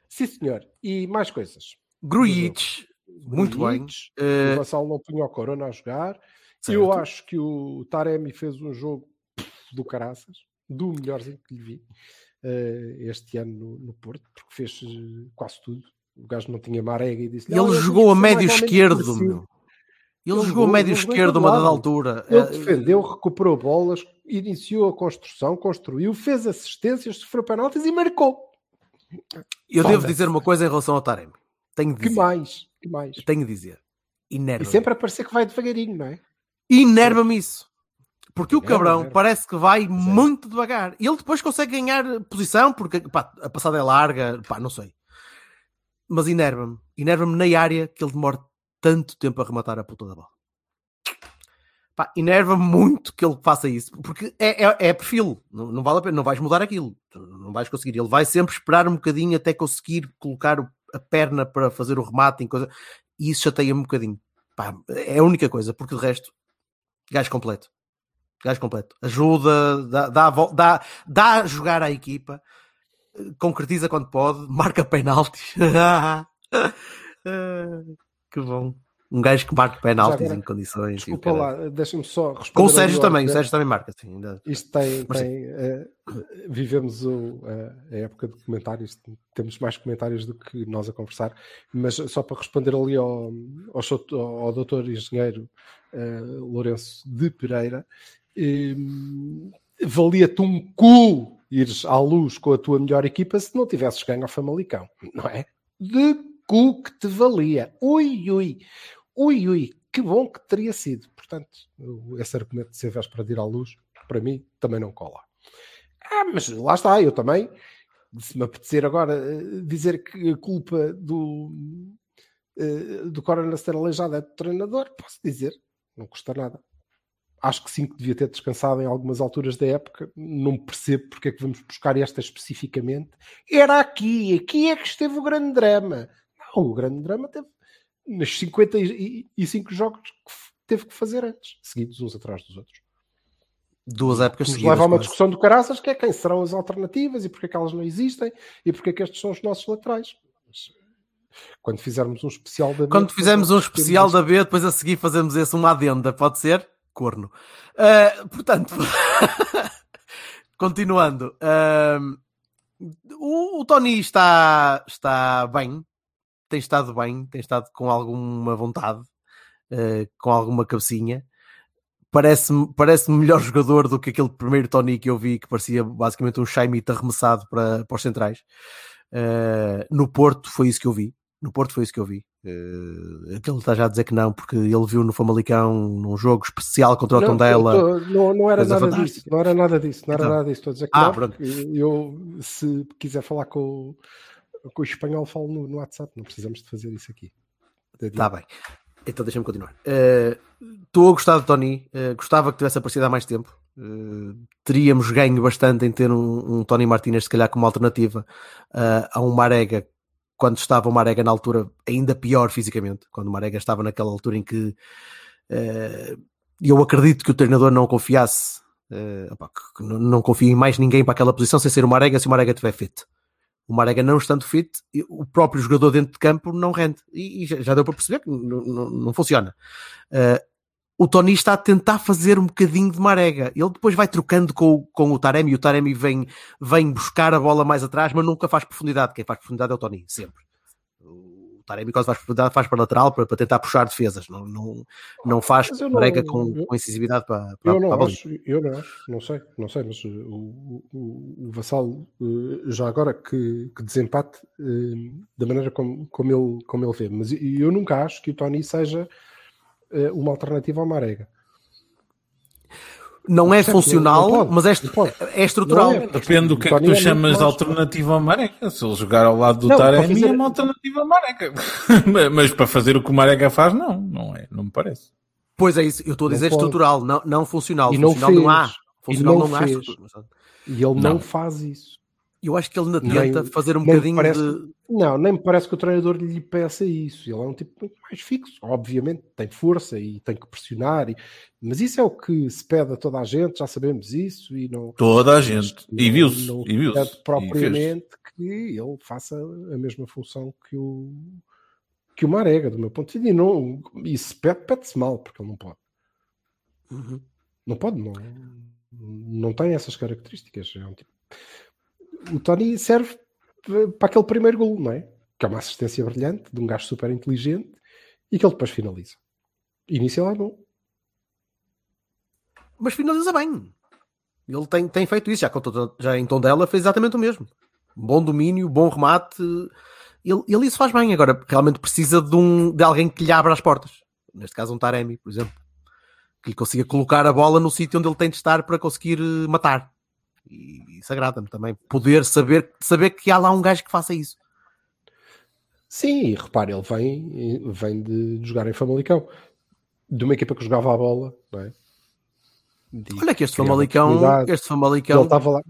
Sim, senhor. E mais coisas. Grujic, muito bem. Grujic, Eh, O Vassal não punha o Corona a jogar. Certo. Eu acho que o Taremi fez um jogo do caraças, do melhorzinho que lhe vi eh, este ano no, no Porto, porque fez eh, quase tudo. O gajo não tinha marega e disse ele jogou a médio esquerdo, meu. Ele, Ele jogou jogou- médio esquerdo uma dada altura. Ele Eh, defendeu, recuperou bolas, iniciou a construção, construiu, fez assistências, sofreu penaltis e marcou. Eu devo dizer uma coisa em relação ao Taremi. Tenho de Que dizer. mais? Que mais? Tenho de dizer. E Inerva-me. sempre a parecer que vai devagarinho, não é? Inerva-me isso. Porque o Inerva, cabrão inerva. parece que vai muito devagar. E ele depois consegue ganhar posição, porque pá, a passada é larga, pá, não sei. Mas inerva-me. Inerva-me na área que ele demora tanto tempo a rematar a puta da bola. Pá, Inerva-me muito que ele faça isso, porque é, é, é perfil, não, não vale a pena, não vais mudar aquilo, não vais conseguir. Ele vai sempre esperar um bocadinho até conseguir colocar a perna para fazer o remate em coisa, e isso chateia-me um bocadinho. Pá, é a única coisa, porque de resto, gajo completo. Gajo completo. Ajuda, dá, dá, dá, dá a jogar à equipa, eh, concretiza quando pode, marca penaltis. Que bom. Um gajo que marca penaltis agora, em condições. Desculpa lá, deixa-me só responder. Com o Sérgio ao também, o André. Sérgio também marca. Sim, ainda. Isto tem, Mas tem eh, vivemos o, eh, a época de comentários, temos mais comentários do que nós a conversar, mas só para responder ali ao, ao, seu- ao doutor engenheiro eh, Lourenço de Pereira, eh, valia-te um cu ires à luz com a tua melhor equipa se não tivesses ganho ao Famalicão, não é? De cu que te valia. Ui, ui, ui, ui, que bom que teria sido. Portanto, esse argumento de ser véspera de ir à luz, para mim, também não cola. Ah, mas lá está, eu também, se me apetecer agora eh, dizer que a culpa do, eh, do Corona ser aleijado é do treinador, posso dizer, não custa nada. Acho que sim, que devia ter descansado em algumas alturas da época. Não percebo porque é que vamos buscar esta especificamente. Era aqui, aqui é que esteve o grande drama. O grande drama teve nos 55 jogos que teve que fazer antes, seguidos uns atrás dos outros. Duas épocas nos seguidas. leva a uma discussão do caraças, que é quem serão as alternativas e porque é que elas não existem e porque é que estes são os nossos laterais. Mas, quando fizermos um especial da B, Quando fizermos um especial da B, depois a seguir fazemos esse uma adenda, pode ser? Corno. Ah, portanto, continuando. ahm, o, o Tony está, está bem, tem estado bem, tem estado com alguma vontade, ah, com alguma cabecinha. Parece-me parece melhor jogador do que aquele primeiro Tony que eu vi, que parecia basicamente um Shaimite arremessado para, para os centrais. Ah, no Porto foi isso que eu vi. No Porto foi isso que eu vi. Uh, aquele está já a dizer que não, porque ele viu no Famalicão num jogo especial contra o Não, Tondela. tô- tô- não, não era nada fantástica. disso, não era nada disso, não era Então. nada disso. Estou a dizer que Ah, não, eu, se quiser falar com, o- com o espanhol, falo no, no WhatsApp, não precisamos de fazer isso aqui. Está bem. Então deixa-me continuar. Uh, Estou a gostar de Tony. uh, gostava que tivesse aparecido há mais tempo. Uh, teríamos ganho bastante em ter um, um Tony Martínez, se calhar, como alternativa uh, a um Marega, quando estava o Marega na altura ainda pior fisicamente. Quando o Marega estava naquela altura em que uh, eu acredito que o treinador não confiasse, uh, que não, não confia em mais ninguém para aquela posição sem ser o Marega, se o Marega estiver fit. O Marega não estando fit, e o próprio jogador dentro de campo não rende. E, e já, deu para perceber que não, funciona. Uh, o Tony está a tentar fazer um bocadinho de Marega. Ele depois vai trocando com, o- com o Taremi. O Taremi vem, vem buscar a bola mais atrás, mas nunca faz profundidade. Quem faz profundidade é o Tony, sempre. Taremi, quando faz faz para lateral para, para tentar puxar defesas. Não, não, não faz eu não- Marega com, com incisividade para, para, Eu para a não bola. acho, eu não acho, não sei, não sei, mas uh, o, o, o Vassal, uh, já agora que, que desempate uh, da maneira como, como, ele, como ele vê, mas eu- nunca acho que o Tony seja uma alternativa ao Marega. Não é funcional, Não pode, mas é, não é estrutural. Não é. Depende do que é que tu chamas de alternativa ao Marega. Se ele jogar ao lado do Não, Taremi, fazer- é uma alternativa ao Marega. Mas- Mas para fazer o que o Marega faz, não. Não é. Não me parece. Pois é isso, eu estou a Não dizer pode. estrutural, não, não funcional. E não funcional não, fez. há. Funcional E não, não há. E ele não, Não. faz isso. Eu acho que ele ainda Nem- tenta fazer um nem bocadinho parece- de. Não, nem me parece que o treinador lhe peça isso. Ele é um tipo muito mais fixo. Obviamente tem força e tem que pressionar. e- Mas isso é o que se pede a toda a gente, já sabemos isso. E não, Toda a gente. E não- viu-se. não E viu-se. pede E fez. propriamente que ele faça a mesma função que o, que o Marega, do meu ponto de vista. E, não, e se pede, pede-se mal, porque ele não pode. Uhum. Não pode, não. Não tem essas características. É um tipo- O Tony serve para aquele primeiro gol, não é? Que é uma assistência brilhante de um gajo super inteligente e que ele depois finaliza. Início é bom. Mas finaliza bem. Ele tem, tem feito isso, já, contra- já em Tondela fez exatamente o mesmo. Bom domínio, bom remate. Ele, ele isso faz bem. Agora, realmente precisa de, um, de alguém que lhe abra as portas. Neste caso, um Taremi, por exemplo. Que lhe consiga colocar a bola no sítio onde ele tem de estar para conseguir eh, matar. E isso agrada-me também. Poder saber, saber que há lá um gajo que faça isso. Sim, e repare, ele vem, vem de jogar em Famalicão. De uma equipa que jogava a bola, não é? De- Olha que este Famalicão, este Famalicão estava lá.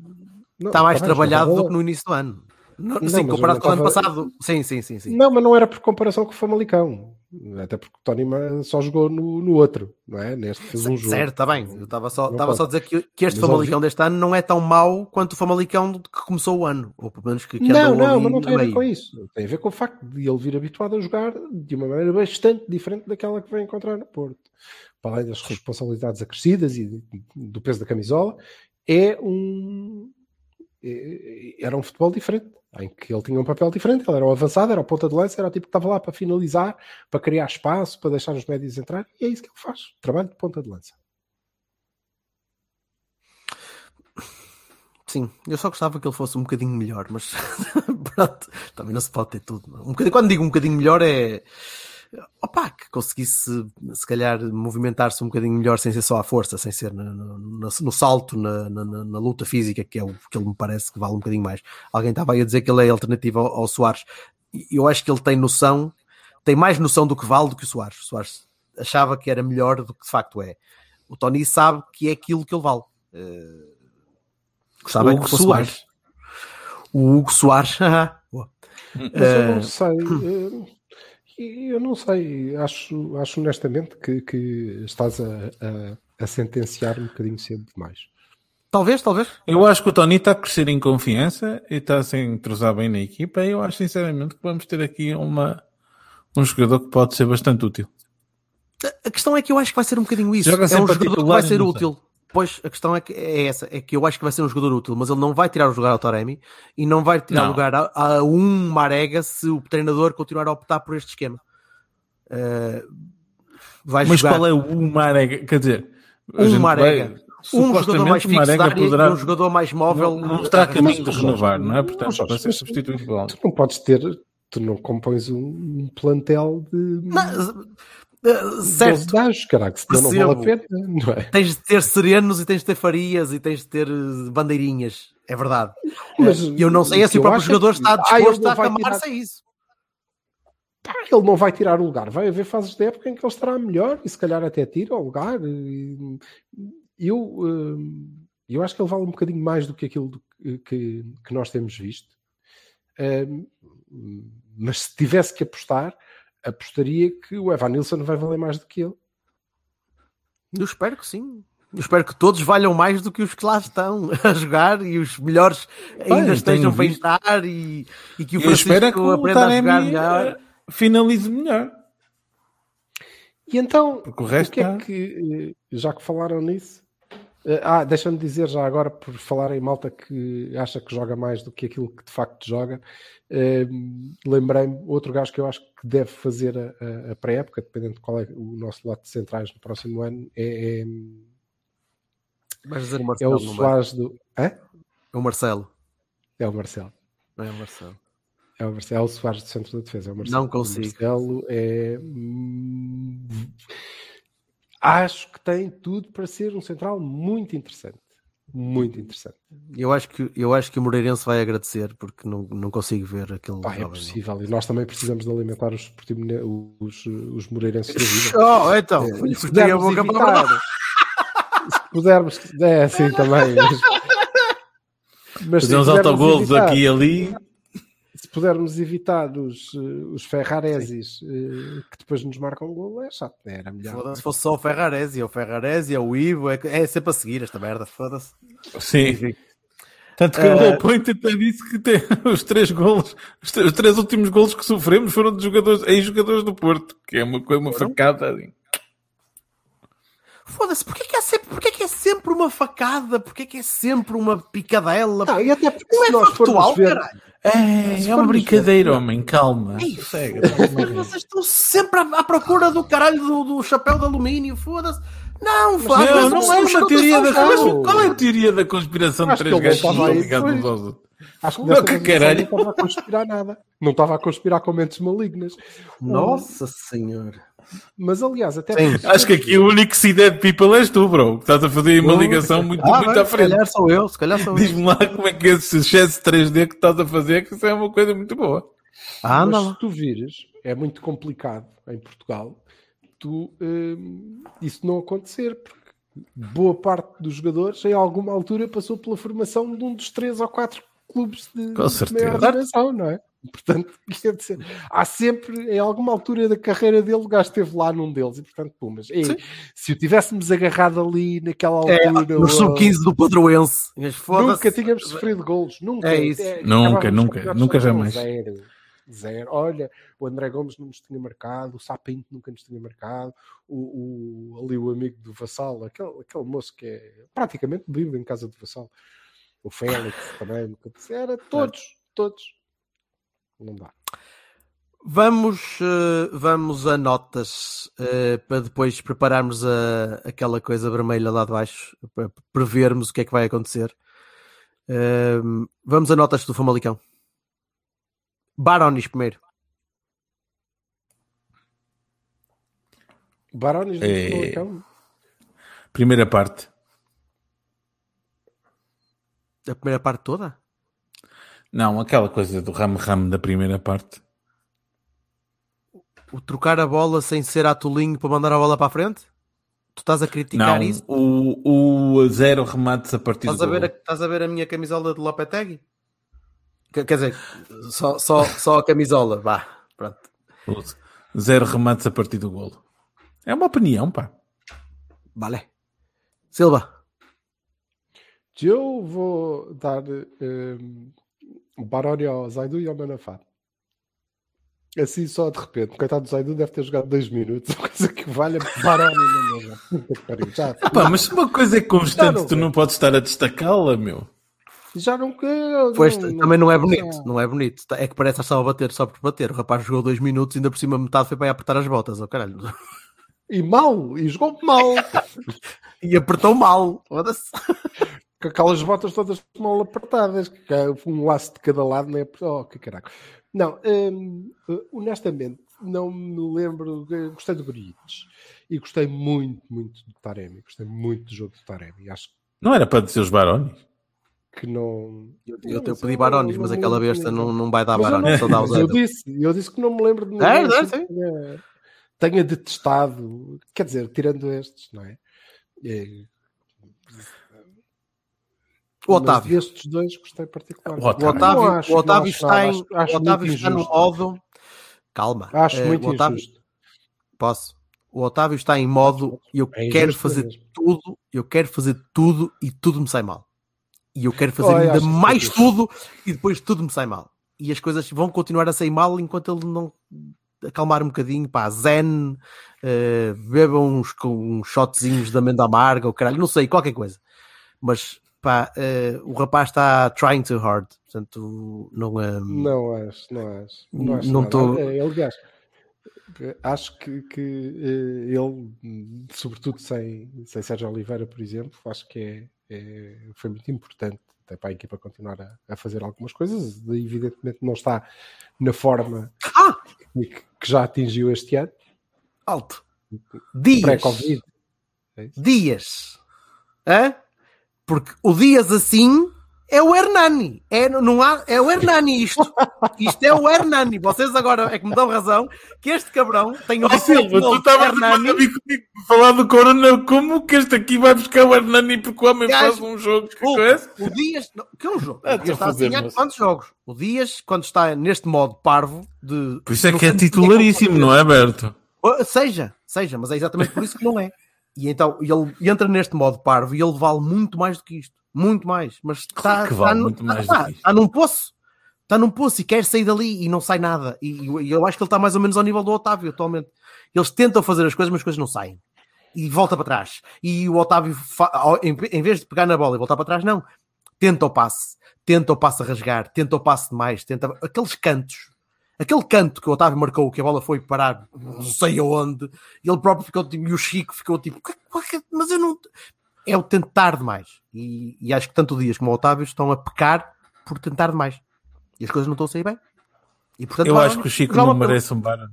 Não, está mais tá jogava trabalhado do que no início do ano. Não, sim, comparado com o ano tava- passado. Sim, sim, sim. sim. Não, mas não era por comparação com o Famalicão. Até porque o Tony só jogou no, no outro, não é? Neste fez um jogo. Certo, está bem. Eu estava só, estava só a dizer que, que este Mas Famalicão deste ano não é tão mau quanto o Famalicão que começou o ano. Ou pelo menos que, que Não, não, mas não tem a ver com isso. Tem a ver com o facto de ele vir habituado a jogar de uma maneira bastante diferente daquela que vem encontrar no Porto. Para além das responsabilidades acrescidas e do peso da camisola, é um era um futebol diferente, em que ele tinha um papel diferente, ele era o avançado, era o ponta de lança, era o tipo que estava lá para finalizar, para criar espaço, para deixar os médios entrar, e é isso que ele faz, trabalho de ponta de lança. Sim, eu só gostava que ele fosse um bocadinho melhor, mas pronto, também não se pode ter tudo. Um bocadinho, quando digo um bocadinho melhor é opá, que conseguisse se calhar movimentar-se um bocadinho melhor sem ser só à força, sem ser no, no- no- salto, na, na- na- luta física, que é o que ele me parece que vale um bocadinho mais. Alguém estava aí a dizer que ele é alternativa ao, ao Soares. Eu acho que ele tem noção, tem mais noção do que vale do que o Soares. O Soares achava que era melhor do que de facto é. O Tony sabe que é aquilo que ele vale. Eh, Gostava O que fosse Soares. mais. O Hugo Soares. Mas eu Eh, não sei. Eu não sei. Acho, acho honestamente que, que estás a, a- a sentenciar um bocadinho cedo demais. Talvez, talvez. Eu acho que o Tony está a crescer em confiança e está a se entrosar bem na equipa. E eu acho sinceramente que vamos ter aqui uma, um jogador que pode ser bastante útil. A questão é que eu acho que vai ser um bocadinho isso. Joga é um jogador que vai ser útil. Pois, a questão é, que é essa, é que eu acho que vai ser um jogador útil, mas ele não vai tirar o lugar ao Taremi e não vai tirar Não. lugar a, a um Marega se o treinador continuar a optar por este esquema. Uh, vai Mas jogar qual é o Marega? Quer dizer, Um Marega. vai- um jogador mais fixo Marega área poderá- e um jogador mais móvel. não, não está a caminho de Mas, renovar, não é? Portanto, Jorge, para ser mas- substituído por Tu não podes ter. Tu não compões um, plantel de. Não, uh, 12 certo, gajos, caralho, senão não vale a pena, não é? tens de ter serenos e tens de ter farias e tens de ter uh, bandeirinhas. É verdade. Mas E eu não sei é se que o próprio jogador que- está Ah, disposto não a acamar-se tirar- a isso. Pá, ele não vai tirar o lugar, vai haver fases de época em que ele estará melhor e se calhar até tira o lugar. Eu, hum, eu acho que ele vale um bocadinho mais do que aquilo que, que- nós temos visto. Mas se tivesse que apostar, apostaria que o Evan Nilsson vai valer mais do que ele. Eu espero que sim. Eu espero que todos valham mais do que os que lá estão a jogar e os melhores ainda Bem, estejam para visto. entrar e, e que o Eu espero é que Francisco o aprenda a jogar Taremi melhor. eh, finalize melhor. E então, Porque o resto que é está- que, eh, já que falaram nisso, eh, ah, deixa-me dizer já agora, por falar em malta que acha que joga mais do que aquilo que de facto joga, eh, lembrei-me, outro gajo que eu acho que deve fazer a, a- pré-época, dependendo de qual é o nosso lote de centrais no próximo ano, é, é, dizer o é o? Soares do. Hã? É o Marcelo. É o Marcelo. É o Marcelo. É o, Marcelo, é o Soares do centro da defesa. É o Marcelo. Não consigo. O Marcelo é. Acho que tem tudo para ser um central muito interessante. Muito interessante. Eu acho que, eu acho que o Moreirense vai agradecer porque não, não consigo ver aquele Pá, é possível. E nós também precisamos de alimentar os, os, os moreirenses da vida. Oh, então, É, se pudermos boca para a evitar, se pudermos, é assim também. Mas, mas se Fazer uns pudermos autogolos aqui e ali. Se pudermos evitar os, eh, os Ferraresis eh, que depois nos marcam um gol, é chato, né? era melhor. Foda-se, Se fosse só o Ferraresi, o Ferraresi, o Ivo, é, é sempre a seguir esta merda, foda-se. Sim. Tanto que Eh, o Low Point até disse que tem os três golos, os, três- os três últimos golos que sofremos foram de jogadores, ex-jogadores do Porto, que é uma coisa, uma facada. assim. Foda-se, porquê que, é sempre, porquê que é sempre uma facada? Porquê que é sempre uma picadela? Ah, e até porque Não é factual, formos ver, caralho. É, é uma brincadeira, homem, calma. Ei, Sossega. Vocês estão sempre à, à procura do caralho do, do chapéu de alumínio, foda-se. Não, foda-se. Não, não é uma teoria da não. conspiração. Qual é a teoria da conspiração de três gajos ligados uns aos outros? acho que Não, que caralho. não estava a conspirar nada. Não estava a conspirar com mentes malignas. Nossa senhora. Mas aliás, até Sim. porque- Acho que aqui o único seed people és tu, bro. que Estás a fazer uma ligação muito, Ah, muito bem, à se frente. calhar sou eu, se calhar sou eu. Diz-me lá como é que é esse excesso 3D que estás a fazer, que isso é uma coisa muito boa. Ah, Mas não. se tu vires, é muito complicado em Portugal tu, hum, isso não acontecer, porque boa parte dos jogadores em alguma altura passou pela formação de um dos três ou quatro clubes de, Com de certeza. maior dimensão, não é? Portanto, quer dizer, há sempre, em alguma altura da carreira dele, o gajo esteve lá num deles e, portanto, pumas. E, se o tivéssemos agarrado ali naquela É, altura, no ou- sub-15 do Padroense. Nunca tínhamos sofrido golos, nunca. É isso. Nunca, acabávamos nunca, nunca com jamais. Zero. Zero. Olha, o André Gomes não nos tinha marcado, o Sapinto nunca nos tinha marcado, o, o- ali o amigo do Vassal, aquele, aquele moço que é praticamente vive em casa do Vassal, o Félix também, nunca- era todos, todos. Não dá. Vamos, eh, vamos a notas eh, para depois prepararmos a, aquela coisa vermelha lá de baixo, para prevermos o que é que vai acontecer. Eh, vamos a notas do Famalicão. Baronis primeiro. Barões do É. Famalicão. Primeira parte. A primeira parte toda? Não, aquela coisa do ramo-ramo da primeira parte. O trocar a bola sem ser atolinho para mandar a bola para a frente? Tu estás a criticar Não, isso? o, o zero remates a partir Estás do a, ver a, gol. estás a ver a minha camisola de Lopetegui? Quer dizer, só, só, só a camisola, vá, pronto. Zero remates a partir do golo. É uma opinião, pá. Vale. Silva. Eu vou dar um, o Baroni ao Zaidu e ao Manafá. Assim só de repente. Coitado do Zaidu deve ter jogado dois minutos. Coisa que vale a Baroni na mesma. Já, Pá, mas se uma coisa é constante, não tu não podes estar a destacá-la, meu. já não quero. Pois, também não é bonito, não é bonito. É que parece só a bater só por bater. O rapaz jogou dois minutos, ainda por cima metade foi para ir apertar as botas, oh caralho. E mal. E jogou mal. E apertou mal. Foda-se. Com aquelas botas todas mal apertadas. Que é um laço de cada lado. Não é? Oh, que caraca. Não. hum, honestamente, não me lembro. Gostei do Brites. E gostei muito, muito do Taremi. Gostei muito do jogo do Taremi. Acho Não era para dizer os barões? que não. Eu, eu, mas pedi eu Barones, não- mas aquela besta não, não vai dar eu, Barones, só dá não, o mas eu disse, eu disse que não me lembro de ninguém É, é, sim. tenha, tenha detestado, quer dizer, tirando estes, não é? É, O mas Otávio. destes dois gostei particularmente. O Otávio. Não acho, o Otávio não está, em, acho- acho o Otávio está no modo. Calma. Acho Eh, muito o Otávio, injusto. Posso? O Otávio está em modo eu É quero fazer mesmo. tudo, eu quero fazer tudo e tudo me sai mal. E eu quero fazer Oh, ainda isso mais difícil. tudo e depois tudo me sai mal. E as coisas vão continuar a sair mal enquanto ele não acalmar um bocadinho, pá, zen, eh, beba uns, com uns shotzinhos de amenda amarga, ou caralho, não sei, qualquer coisa. Mas, pá, eh, o rapaz está trying too hard, portanto, não é... Não acho, não acho. Não, acho Não tô- É, aliás, acho que, que eh, ele, sobretudo sem, sem Sérgio Oliveira, por exemplo, acho que é, é- foi muito importante até para a equipa continuar a, a fazer algumas coisas. Evidentemente não está na forma Ah! que, que já atingiu este ano, Alto. Dias. pré-Covid. Dias. Hã? Porque o Dias assim é o Hernani. É, não há, é o Hernani isto. Isto é o Hernani. Vocês agora é que me dão razão que este cabrão tem o Ó Silva, tu estavas a falar do Corona, como que este aqui vai buscar o Hernani porque o homem Gajo, faz um jogo? Que Desculpa, coisa? o Dias, não, que é um jogo? Ah, O Dias estou a está a fazer, desenhar moço. quantos jogos? O Dias, quando está neste modo parvo, de. Por isso é que é fundo, titularíssimo, não é, Berto? Oh, Seja, seja, mas é exatamente por isso que não é. E então ele entra neste modo parvo e ele vale muito mais do que isto. Muito mais. Mas está, Claro que vale está, muito mais está, do que isto. está num poço. Está num poço e quer sair dali e não sai nada. E, e eu acho que ele está mais ou menos ao nível do Otávio atualmente. Eles tentam fazer as coisas, mas as coisas não saem. E volta para trás. E o Otávio, em, em vez de pegar na bola e voltar para trás, não. Tenta o passe. Tenta o passe a rasgar. Tenta o passe demais. Tenta aqueles cantos. Aquele canto que o Otávio marcou, que a bola foi parar não sei aonde, e ele próprio ficou tipo, e o Chico ficou tipo, "Que- que- mas eu não. É o tentar demais. E, e acho que tanto o Dias como o Otávio estão a pecar por tentar demais. E as coisas não estão a sair bem. E, portanto, Eu acho que o Chico não merece um Barão.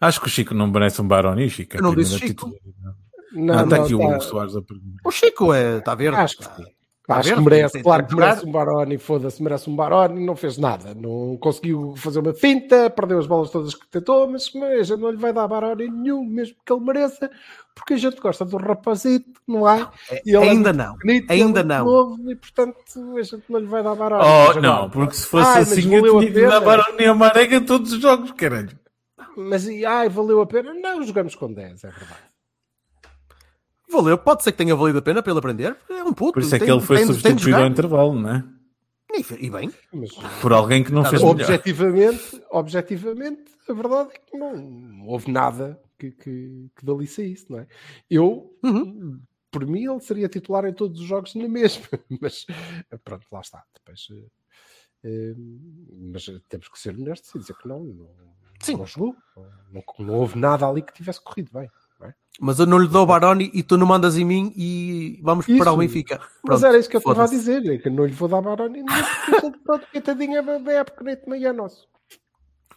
Acho que o Chico não merece um Baroni, Chico. Eu não a disse Chico. titularidade. Não, está não, aqui o tá- Hugo Soares a perguntar. O Chico é, está a ver? Acho que sim. Acho que merece, claro que merece um Baroni, foda-se, merece um Baroni, não fez nada, não conseguiu fazer uma finta, perdeu as bolas todas que tentou, mas, mas a gente não lhe vai dar Baroni nenhum, mesmo que ele mereça, porque a gente gosta do rapazito, não é? E ele é Ainda muito não. bonito, Ainda é não. Novo, e portanto a gente não lhe vai dar Baroni. Oh, não, porque se fosse Ai, assim eu tinha de dar. Baroni a Marega todos os jogos, caralho. Mas e, ai, valeu a pena? Não, jogamos com 10, é verdade. Valeu, pode ser que tenha valido a pena para ele aprender. É um puto. Por isso é tem- que ele foi tem- substituído ao intervalo, não é? E, e bem, Mas, Por alguém que não Tá, fez melhor. objetivamente, objetivamente, a verdade é que não, houve nada que, que, que dali saísse, não é? Eu, Uhum. por mim, ele seria titular em todos os jogos na mesma, mas pronto, lá está. Depois, eh, mas temos que ser honestos e dizer que não, não, Sim. não jogou, não, não houve nada ali que tivesse corrido bem. É? mas eu não lhe dou o Baroni e tu não mandas em mim e vamos preparar o Isso. Benfica. Mas Pronto, era isso que eu estava a dizer, é que eu não lhe vou dar Baroni, pronto, coitadinho, é bem época, nem também é nosso.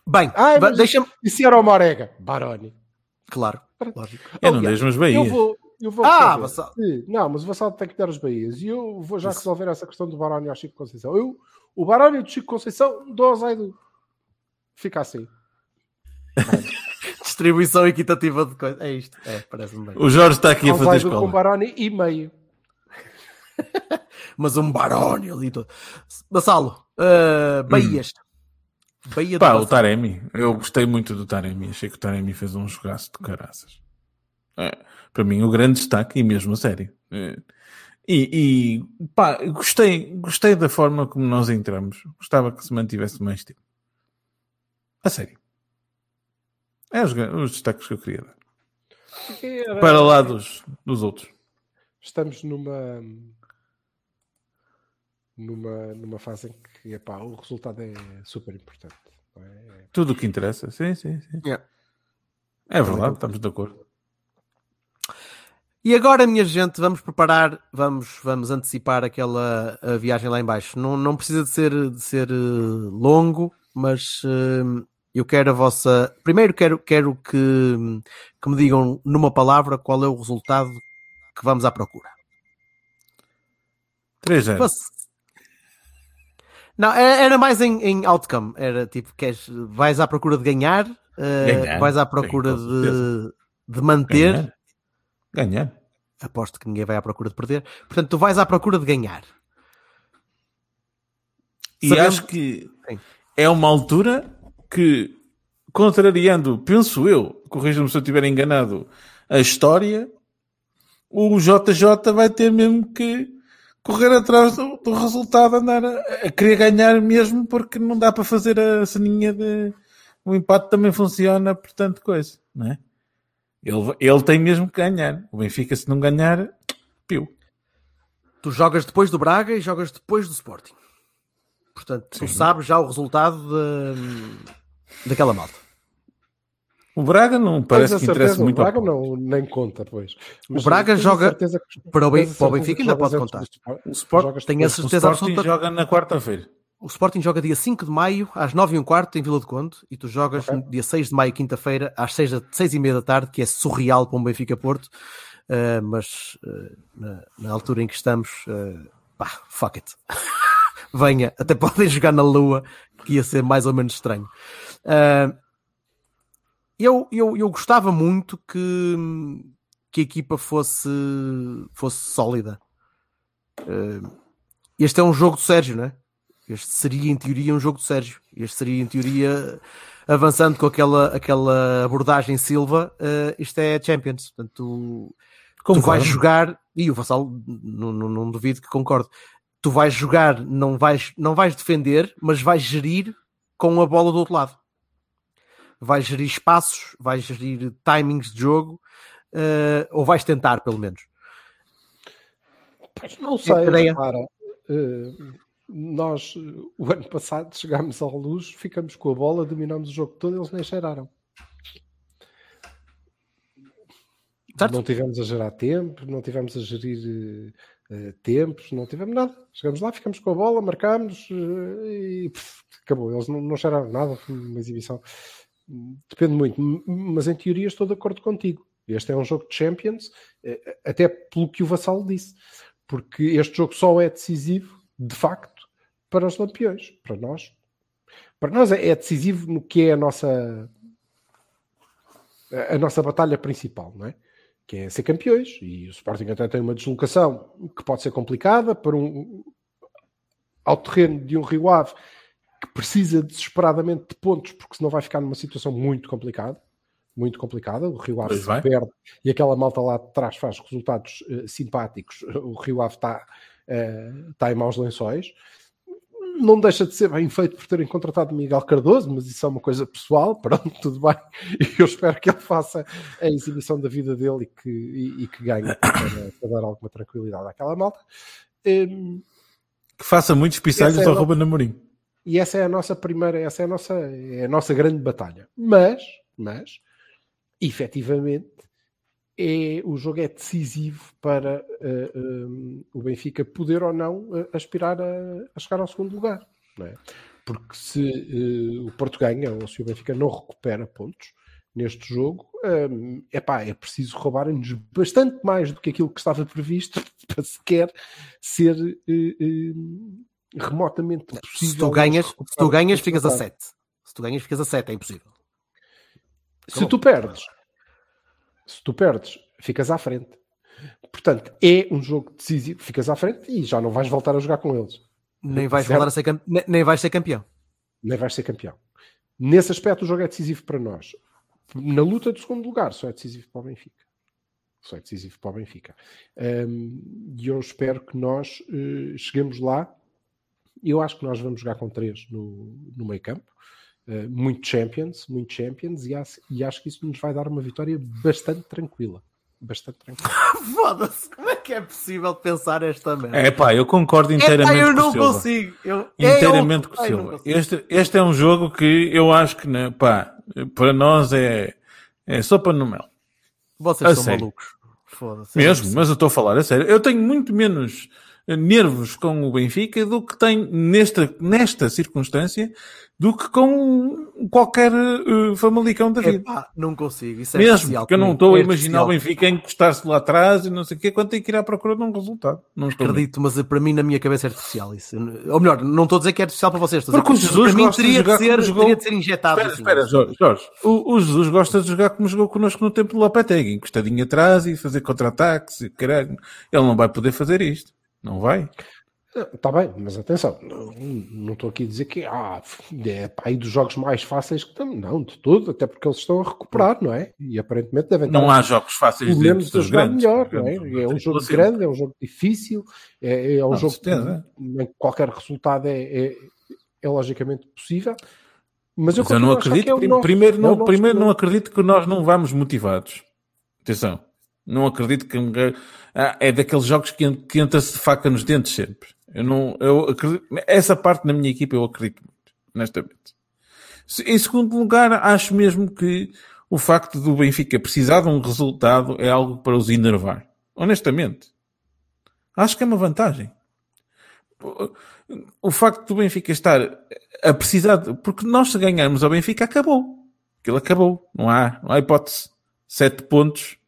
Bem, Ai, mas- deixa-me. E se era o Morega? Baroni. Claro, lógico. Eu não deixo umas Eu Bahias. vou, eu vou Ah. Vassal. Não, mas o Vassal tem que dar os Bahias. E eu vou já resolver essa questão do Baroni ao Chico Conceição. Eu, o Baroni do Chico Conceição dou ao Zaidu. Fica assim. Distribuição equitativa de coisas. É isto. É, parece-me bem. O Jorge está aqui a Ao fazer Zaidu com escola. Baroni e meio. Mas um Baroni ali todo. Bassalo, uh, Bahias. Bahia do Pá, o. Taremi. Eu gostei muito do Taremi. Achei que o Taremi fez um jogaço de caraças. É, para mim, o grande destaque, e mesmo a sério. É. E, e pá, gostei, gostei da forma como nós entramos. Gostava que se mantivesse mais tempo. A sério. É os, os destaques que eu queria dar. Era- Para lá dos, dos outros. Estamos numa. Numa, numa fase em que epá, o resultado é super importante. não é? Tudo o que interessa. Sim, sim, sim. Yeah. É verdade, estamos de acordo. E agora, minha gente, vamos preparar, vamos, vamos antecipar aquela a viagem lá em baixo. Não, não precisa de ser, de ser eh, longo, mas eh, eu quero a vossa. Primeiro quero, quero que, que me digam numa palavra qual é o resultado que vamos à procura. 3 0 Mas- Não, era mais em, em outcome. Era tipo, queres, vais à procura de ganhar, eh, Ganhar, vais à procura sim, de, de manter. Ganhar. Ganhar. Aposto que ninguém vai à procura de perder. Portanto, tu vais à procura de ganhar. E acho que Sim. é uma altura que, contrariando, penso eu, corrija-me se eu estiver enganado, a história, o JJ vai ter mesmo que correr atrás do, do resultado, andar a, a querer ganhar mesmo, porque não dá para fazer a ceninha de. O empate também funciona, portanto, coisa, não é? Ele, ele tem mesmo que ganhar. O Benfica, se não ganhar, piu. Tu jogas depois do Braga e jogas depois do Sporting. Portanto, tu sabes já o resultado de- daquela malta. O Braga não parece que interessa certeza, muito o Braga não, nem conta, pois. Mas Braga tens a joga certeza que- para o Ben- tens a para o certeza Benfica ainda pode contar. O Sport jogas tenho a do O certeza Sporting absoluta- joga na quarta-feira. O Sporting joga dia 5 de maio, às 9 e um quarto, em Vila do Conde, e tu jogas Ok. no dia 6 de maio, quinta-feira, às 6, da- 6 e meia da tarde, que é surreal para um Benfica Porto, Uh, mas uh, na, na altura em que estamos, uh, pá, fuck it. Venha, até podem jogar na Lua, que ia ser mais ou menos estranho. Uh, eu, eu, eu gostava muito que, que a equipa fosse, fosse sólida. Uh, este é um jogo do Sérgio, não é? Este seria, em teoria, um jogo do Sérgio. Este seria, em teoria, avançando com aquela, aquela abordagem Silva, uh, isto é Champions. Portanto, tu, tu vais jogar, e o Vassal, não, não, não duvido que concorde, tu vais jogar, não vais, não vais defender, mas vais gerir com a bola do outro lado. Vais gerir espaços, vais gerir timings de jogo, uh, ou vais tentar, pelo menos. Pois não sei, repara, uh, nós uh, o ano passado chegámos à luz, ficamos com a bola, dominámos o jogo todo, eles nem cheiraram. Certo? Não tivemos a gerar tempo, não tivemos a gerir uh, tempos, não tivemos nada. Chegamos lá, ficamos com a bola, marcámos uh, e pff, acabou. Eles não, não cheiraram nada, foi uma exibição. Depende muito, mas em teoria estou de acordo contigo. Este é um jogo de Champions, eh, até pelo que o Vassalo disse porque este jogo só é decisivo, de facto, para os lampiões, para nós. Para nós é é decisivo no que é a nossa a nossa batalha principal, não é? Que é ser campeões, e o Sporting até tem uma deslocação que pode ser complicada para um ao terreno de um Rio Ave que precisa desesperadamente de pontos, porque senão vai ficar numa situação muito complicada. Muito complicada. O Rio Ave se perde e aquela malta lá de trás faz resultados eh, simpáticos. O Rio Ave está eh, está em maus lençóis. Não deixa de ser bem feito por terem contratado Miguel Cardoso, mas isso é uma coisa pessoal. Pronto, tudo bem. E eu espero que ele faça a exibição da vida dele e que, e, e que ganhe para, para dar alguma tranquilidade àquela malta. Hum, Que faça muitos pisalhos Essa é ao Ruben Amorim. E essa é a nossa primeira, essa é a nossa, é a nossa grande batalha. Mas, mas, efetivamente, é, o jogo é decisivo para eh, um, o Benfica poder ou não eh, aspirar a, a chegar ao segundo lugar. É? Porque se eh, o Porto ganha ou se o Benfica não recupera pontos neste jogo, um, epá, é preciso roubarem-nos bastante mais do que aquilo que estava previsto para sequer ser eh, eh, remotamente possível. Se tu ganhas, se tu ganhas ficas a pontos. 7. Se tu ganhas, ficas a 7, é impossível. Se tu perdes, se tu perdes, ficas à frente. Portanto, é um jogo decisivo, ficas à frente e já não vais voltar a jogar com eles. Nem vais, Certo. voltar a ser nem, nem vais ser campeão. Nem vais ser campeão. Nesse aspecto, o jogo é decisivo para nós. Na luta do segundo lugar, só é decisivo para o Benfica. Só é decisivo para o Benfica. Hum, E eu espero que nós eh, cheguemos lá. Eu acho que nós vamos jogar com três no, no meio campo. Eh, muito Champions, muito Champions, e acho, e acho que isso nos vai dar uma vitória bastante tranquila. Bastante tranquila. Foda-se, como é que é possível pensar esta merda? É pá, eu concordo Epá, inteiramente eu com o não Silva. consigo. Eu, Inteiramente eu, com o Silva. consigo. Este, este é um jogo que eu acho que, né, pá, para nós é, é sopa no mel. Vocês A são sério. malucos. Foda-se. é Mesmo, mas eu estou a falar a sério. Eu tenho muito menos nervos com o Benfica do que tenho nesta, nesta circunstância do que com qualquer uh, famalicão da vida. Epá, não consigo. Isso é Mesmo, porque eu não estou a É imaginar o. Benfica encostar-se lá atrás e não sei o quê, quando tem que ir à procura de um resultado. Não. Acredito, mas para mim, na minha cabeça, é artificial isso. Ou melhor, não estou a dizer que é artificial para vocês. a Porque o Jesus para mim gosta de teria jogar de, ser, jogou- teria de ser injetado. Espera, assim. espera, Jorge. Jorge. O, o Jesus gosta de jogar como jogou connosco no tempo do Lopetegui, encostadinho atrás e fazer contra-ataques e caralho. Ele não vai poder fazer isto. Não vai. Está bem, mas atenção, não estou aqui a dizer que ah, é aí dos jogos mais fáceis que estão, não, de tudo, até porque eles estão a recuperar, não é? E aparentemente devem Não há jogos fáceis dentro menos dos grandes. melhor, não é? É um jogo grande, é um jogo difícil, é, é um Não, de jogo certeza. em que qualquer resultado é, é, é logicamente possível. Mas eu, Mas eu não acredito. é prim- nosso- primeiro, é não, primeiro não acredito que nós não vamos motivados. Atenção. Não acredito que ah, é daqueles jogos que, que entra-se de faca nos dentes sempre. Eu não, eu acredito, essa parte na minha equipa eu acredito muito, honestamente. Em segundo lugar, acho mesmo que o facto do Benfica precisar de um resultado é algo para os enervar. Honestamente. Acho que é uma vantagem. O facto do Benfica estar a precisar de, porque nós se ganharmos ao Benfica acabou. Aquilo acabou. Não há, não há hipótese. Sete pontos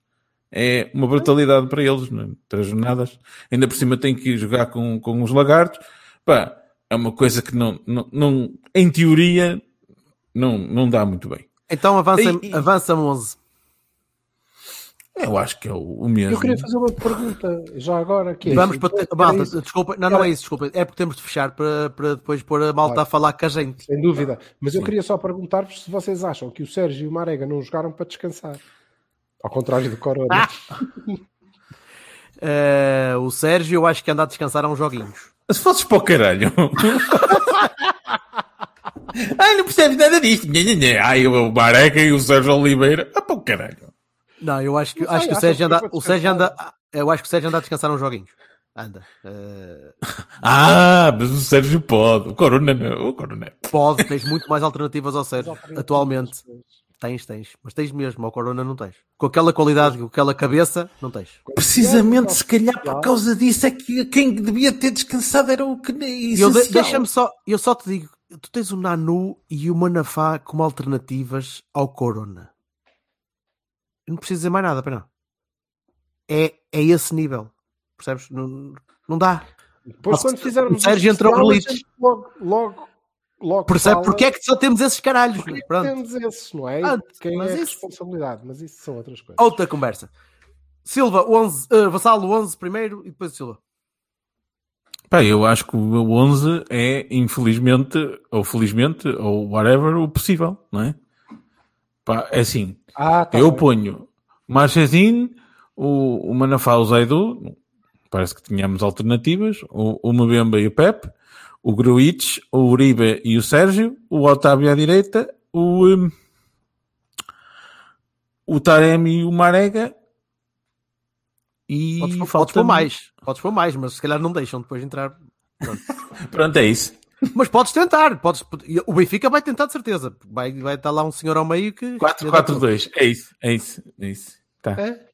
é uma brutalidade para eles, né? três jornadas. Ainda por cima tem que ir jogar com, com os lagartos. Pá, é uma coisa que não, não, não em teoria, não, não dá muito bem. Então avança, E- e- avança 11. Eu acho que é o, o mesmo. Eu queria fazer uma pergunta já agora. Que é, Vamos então, para. Malta, isso, desculpa. Não, não é isso, desculpa. É porque temos de fechar para, para depois pôr a malta Claro. a falar com a gente. sem dúvida. Mas eu Sim. queria só perguntar-vos se vocês acham que o Sérgio e o Marega não jogaram para descansar. Ao contrário do Corona. Eh, o Sérgio, eu acho que anda a descansar há uns joguinhos. Se fosses para o caralho. Ai, não percebes nada disto. Ai, o Bareca e o Sérgio Oliveira. Ah, para o caralho. Não, eu acho que, sei, acho que o Sérgio anda. O Sérgio descansar. anda. Eu acho que o Sérgio anda a descansar uns joguinhos. Anda. Eh, Ah, mas o Sérgio pode. O Corona não. O Corona. pode, tens muito mais alternativas ao Sérgio. Atualmente. Tens, tens. Mas tens mesmo, ao Corona não tens. Com aquela qualidade, com aquela cabeça, não tens. Precisamente, se calhar por causa disso é que quem devia ter descansado era o que eu de- Deixa-me só, eu só te digo, tu tens o Nanu e o Manafá como alternativas ao Corona. Eu não preciso dizer mais nada, para não. É, é esse nível. percebes? Não, não dá. Depois, Nossa, quando fizermos o Sérgio entrou Logo, logo, logo Percebe fala porque é que só temos esses caralhos? porque é temos esses, não é? Pronto, Quem mas é a isso- responsabilidade? Mas isso são outras coisas. Outra conversa. Silva, 11, eh, Vassalo 11 primeiro e depois o Silva. Pá, eu acho que o meu 11 é, infelizmente, ou felizmente, ou whatever, o possível, não é? Pá, é assim, Ah, tá eu bem. ponho Marchesin, o, o Manafá, o Zaidu, parece que tínhamos alternativas, o, o Mbemba e o Pep, o Gruitch, o Uribe e o Sérgio, o Otávio à direita, o, hum, o Taremi e o Marega, e Podes, podes falta pôr mais. Podes pôr mais, mas se calhar não deixam depois de entrar. Pronto, é isso. Mas podes tentar. Podes, o Benfica vai tentar de certeza. Vai, vai estar lá um senhor ao meio que. 4-4-2, é isso, é isso, é isso. Tá. É?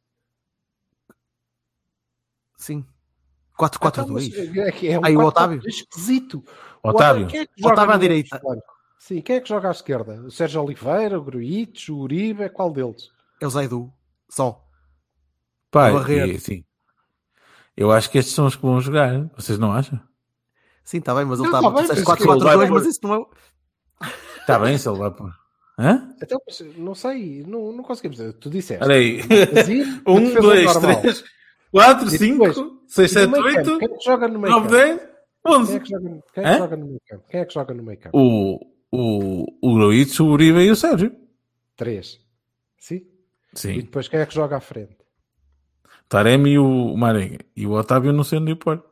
Sim. Então, 4-4-2. mas é que é um Aí o 4-4-2 Otávio. esquisito. O Otávio. Quem é que Otávio à direita. Sim, quem é que joga à esquerda? O Sérgio Oliveira, o Gruitch, o Uribe, qual deles? É o Zaidu. Só. Barreto. e, sim. Eu acho que estes são os que vão jogar. Vocês não acham? Sim, está bem, mas ele estava. tá que ele 4-4-2, vai mas isso não é. Está bem, se ele vai pôr. Hã? Então, não sei, não, não conseguimos. Tu disseste. Olha aí. Um, dois, normal. três, quatro, E cinco, depois, seis, E no sete, meio campo, oito, Quem é que joga no meio campo? Quem é que joga no, meio campo? O, o, o Gruitch, o Uribe e o Sérgio. Três. Sim? E Sim. depois quem é que joga à frente? Taremi e o Marega. E o Otávio não sei onde pôr.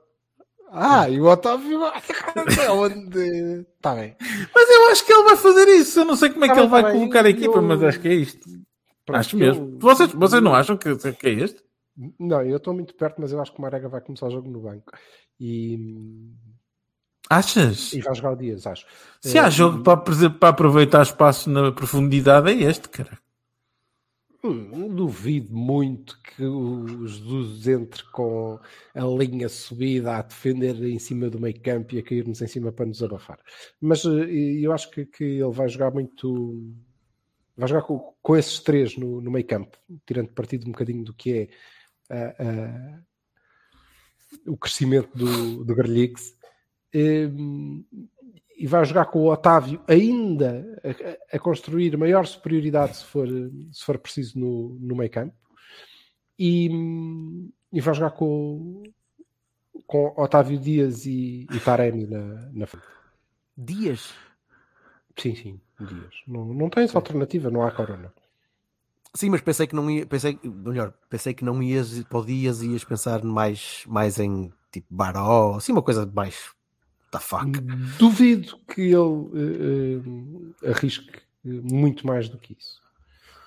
Ah, e o Otávio. Onde. Está bem. Mas eu acho que ele vai fazer isso. Eu não sei como é Tá que ele vai tá bem. colocar a equipa, mas acho que é isto. Acho mesmo. vocês não acham que, que é este? Não, eu estou muito perto, mas eu acho que o Marega vai começar o jogo no banco. E, Achas? e vai jogar o Dias, acho. Se há Eh, jogo para, para aproveitar espaço na profundidade, é este, cara. Hum, duvido muito que o Jesus entre com a linha subida a defender em cima do meio campo e a cair-nos em cima para nos abafar. Mas eh, eu acho que, que ele vai jogar muito. Vai jogar com, com esses três no, no meio campo, tirando partido um bocadinho do que é o crescimento do, do Garlix. Hum, e vai jogar com o Otávio ainda a, a construir maior superioridade se for, se for preciso no, no meio campo e, e vai jogar com, com Otávio Dias e, e Taremi na, na frente. Dias. Sim, sim, Dias. Não, não tens alternativa, não há corona. Sim, mas pensei que não ia. Pensei, melhor, pensei que não ias para o Dias e ias pensar mais, mais em tipo Baró, assim, uma coisa mais. The fuck. Duvido que ele eh, eh, arrisque muito mais do que isso.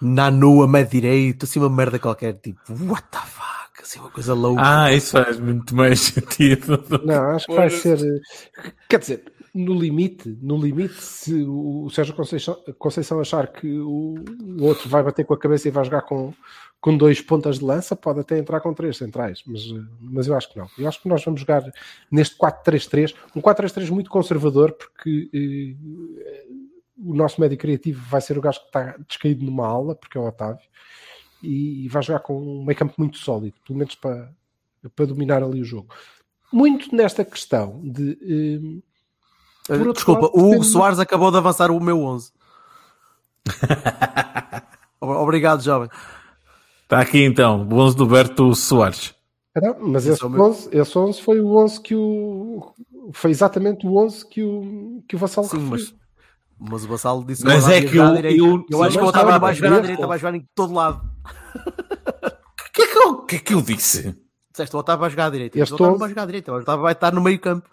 Nanu a meio direito, assim, uma merda qualquer, tipo, what the fuck, assim, uma coisa louca. Ah, isso faz muito mais sentido. Não, acho que vai ser. eh, Quer dizer, no limite, no limite, se o Sérgio Conceição, Conceição achar que o, o outro vai bater com a cabeça e vai jogar com, com dois pontas de lança, pode até entrar com três centrais, mas, mas eu acho que não. Eu acho que nós vamos jogar neste 4-3-3, um 4-3-3 muito conservador, porque eh, o nosso médio criativo vai ser o gajo que está descaído numa aula, porque é o Otávio, e, e vai jogar com um meio campo muito sólido, pelo menos para, para dominar ali o jogo. Muito nesta questão de. eh, por Desculpa, lado, o Hugo Soares acabou de avançar o meu 11. Ob- Obrigado, jovem. Está aqui então, o 11 do Berto Soares. Não, mas Esse esse é meu- 11, esse 11 foi o 11 que o. Foi exatamente o 11 que o, que o Vassalo Sim, mas, mas o Vassalo disse Mas não é que eu- eu- eu acho que vai estava jogar à a direita, vai jogar em todo lado. O que, é que, eu, o que é que eu disse? Disseste, o Otávio vai jogar à direita. Este o Otávio não 11 vai jogar à direita, o Otávio vai estar no meio campo.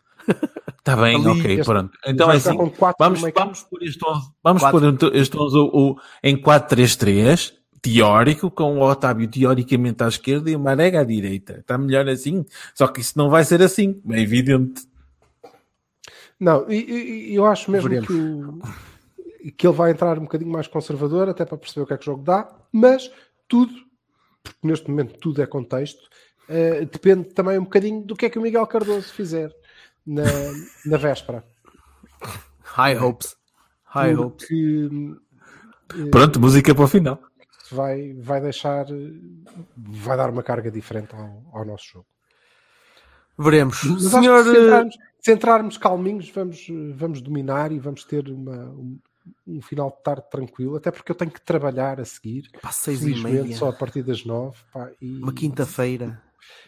Está bem, Ali, ok, este- pronto. Então é jogar assim, vamos, meio campo. vamos pôr este 11, vamos Quatro. pôr então este 11 o, o- em 4-3-3, teórico, com o Otávio teoricamente à esquerda e o Marega à direita. Está melhor assim? Só que isso não vai ser assim, é evidente. Não, e, e- eu acho mesmo Veremos. que, o- que ele vai entrar um bocadinho mais conservador, até para perceber o que é que o jogo dá, mas tudo, porque neste momento tudo é contexto, eh, depende também um bocadinho do que é que o Miguel Cardoso fizer na, na véspera. High hopes. High hopes. Porque Pronto, música para o final. vai, vai deixar, vai dar uma carga diferente ao, ao nosso jogo. Veremos. Mas Senhor. se eh, entrarmos, se entrarmos calminhos, vamos, eh, vamos dominar e vamos ter uma, um, um final de tarde tranquilo, até porque eu tenho que trabalhar a seguir. Pá, seis e meia. só a partir das nove. pá, e, Uma quinta-feira.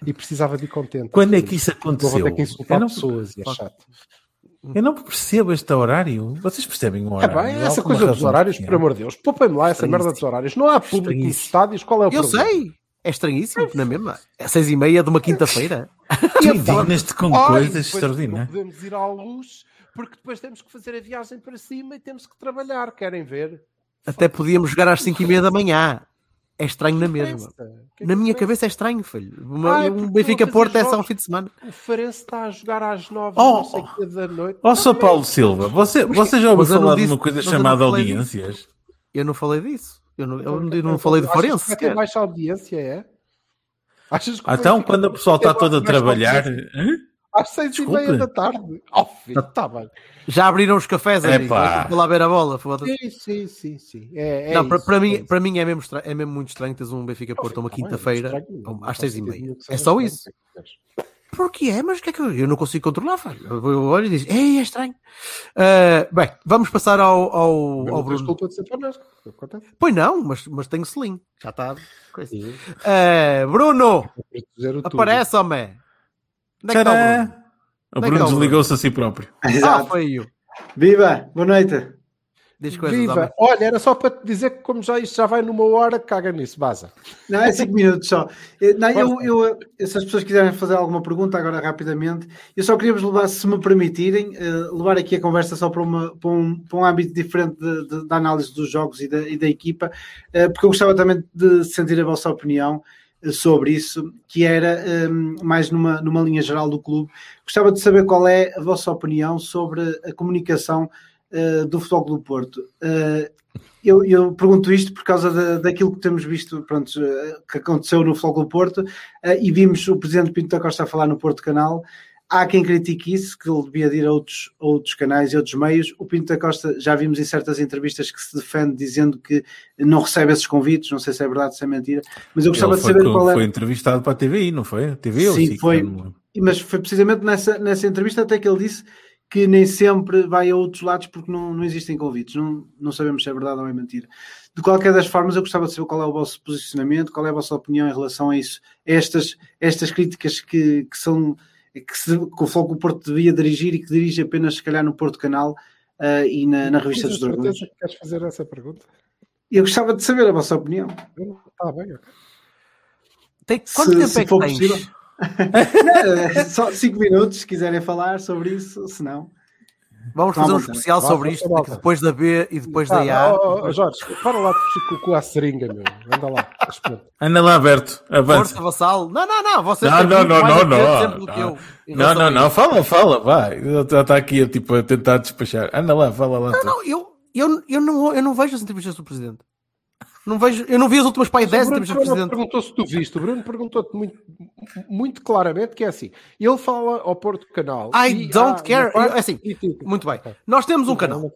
E precisava de ir contente. Quando é que isso Eu vou aconteceu? ter que insultar Eu não, pessoas e é chato. eu não percebo este horário. Vocês percebem o É horário? bem, Há essa coisa dos horários, por amor de Deus. Poupem-me lá essa merda dos horários. Não há público nos estádios. Qual é o Eu problema? sei. É estranhíssimo, na mesma. É seis e meia de uma quinta-feira. Indignas-te com Ai, coisas extraordinárias. Não podemos ir à luz porque depois temos que fazer a viagem para cima e temos que trabalhar. Querem ver? Até podíamos jogar às cinco e meia da manhã. É estranho na mesma. É Na minha cabeça é estranho, filho. Uma- Ai, um Benfica Porto é só um fim de semana. O Farense está a jogar às nove Oh, da noite. Ó São Paulo Silva, você, você já ouviu falar de disse- uma coisa chamada falei disso. audiências? Eu não falei disso. Eu não, eu não, eu não falei de Farense que vai ter sequer. baixa audiência, é? Achas que Ah, Então, Benfica quando o pessoal está todo a trabalhar. hã? Às seis e meia da tarde. Oh, filho, está bem. Já abriram os cafés ali. Epá. Vou lá ver a bola. Sim, sim, sim. sim. É, é não, para, isso, para é mim, isso. para mim é mesmo, estra- é mesmo muito estranho teres um Benfica Porto uma Tá quinta-feira é estranho, às seis e meia. É só estranho, isso. o que é é? Mas o que é que eu, eu não consigo controlar? filho. Eu olho e diz, ei, é estranho. Ah, bem, vamos passar ao, ao, ao Bruno. culpa de ser connosco. Acontece. Pois não, mas, mas tenho selim. Já está. Ah, Bruno, Para aparece, homem. Onde é que está o! Bruno? O é Bruno está o Bruno? desligou-se a si próprio. Ah, Exato. foi eu. Viva, boa noite. Diz coisas, homem. Viva! Olha, era só para te dizer que como já isto já vai numa hora, caga nisso, baza. Não, é 5 minutos só. Eh, Não, eu, eu, se as pessoas quiserem fazer alguma pergunta agora rapidamente, eu só queria vos levar, se me permitirem, eh, levar aqui a conversa só para, uma, para, um, para um âmbito diferente de- de- da análise dos jogos e da, e da equipa, eh, porque eu gostava também de sentir a vossa opinião eh, sobre isso, que era eh, mais numa, numa linha geral do clube. Gostava de saber qual é a vossa opinião sobre a comunicação eh, do Futebol Clube do Porto. Eh, eu, eu pergunto isto por causa da, daquilo que temos visto pronto, eh, que aconteceu no Futebol Clube do Porto eh, e vimos o Presidente Pinto da Costa falar no Porto Canal. Há quem critique isso, que ele devia de ir a outros, outros canais e outros meios. O Pinto da Costa já vimos em certas entrevistas que se defende dizendo que não recebe esses convites, não sei se é verdade, se é mentira, mas eu gostava de saber co- qual é. foi entrevistado para a TVI, não foi? A TV ou Sim, SIC? foi. Não. Mas foi precisamente nessa, nessa entrevista até que ele disse que nem sempre vai a outros lados porque não, não existem convites. Não, não sabemos se é verdade ou é mentira. De qualquer das formas, eu gostava de saber qual é o vosso posicionamento, qual é a vossa opinião em relação a isso, a estas, estas críticas que, que são que, se, que o Foco do Porto devia dirigir e que dirige apenas, se calhar, no Porto Canal ah, e na, na revista dos Dragões. que queres fazer essa pergunta? Eu gostava de saber a vossa opinião. Está bem, ok. Tem, quanto Se- tempo se é que for tens? possível. Só 5 minutos, se quiserem falar sobre isso, se não. Vamos Tá fazer um tá especial sobre isto, depois da B e depois da Ah, A. oh, oh, Jorge, para lá de com a seringa, meu. Anda lá. espera. Anda lá, Berto, avança. Força, vassal. Não, não, não. Você Não, não, não, mais não, não, sempre do que não. Não, não, fala, fala, vai. Ele está está aqui tipo, a tentar despachar. Anda lá, fala lá. Não, não, eu, eu, eu, não, eu não vejo as entrevistas do Presidente. Não vejo, eu não vi as últimas pai 10 O Bruno Bruno perguntou se tu viste. O Bruno perguntou-te muito, muito claramente que é assim. Ele fala ao Porto Canal. I don't care. parte- Eu- assim, Muito bem. Nós temos um canal.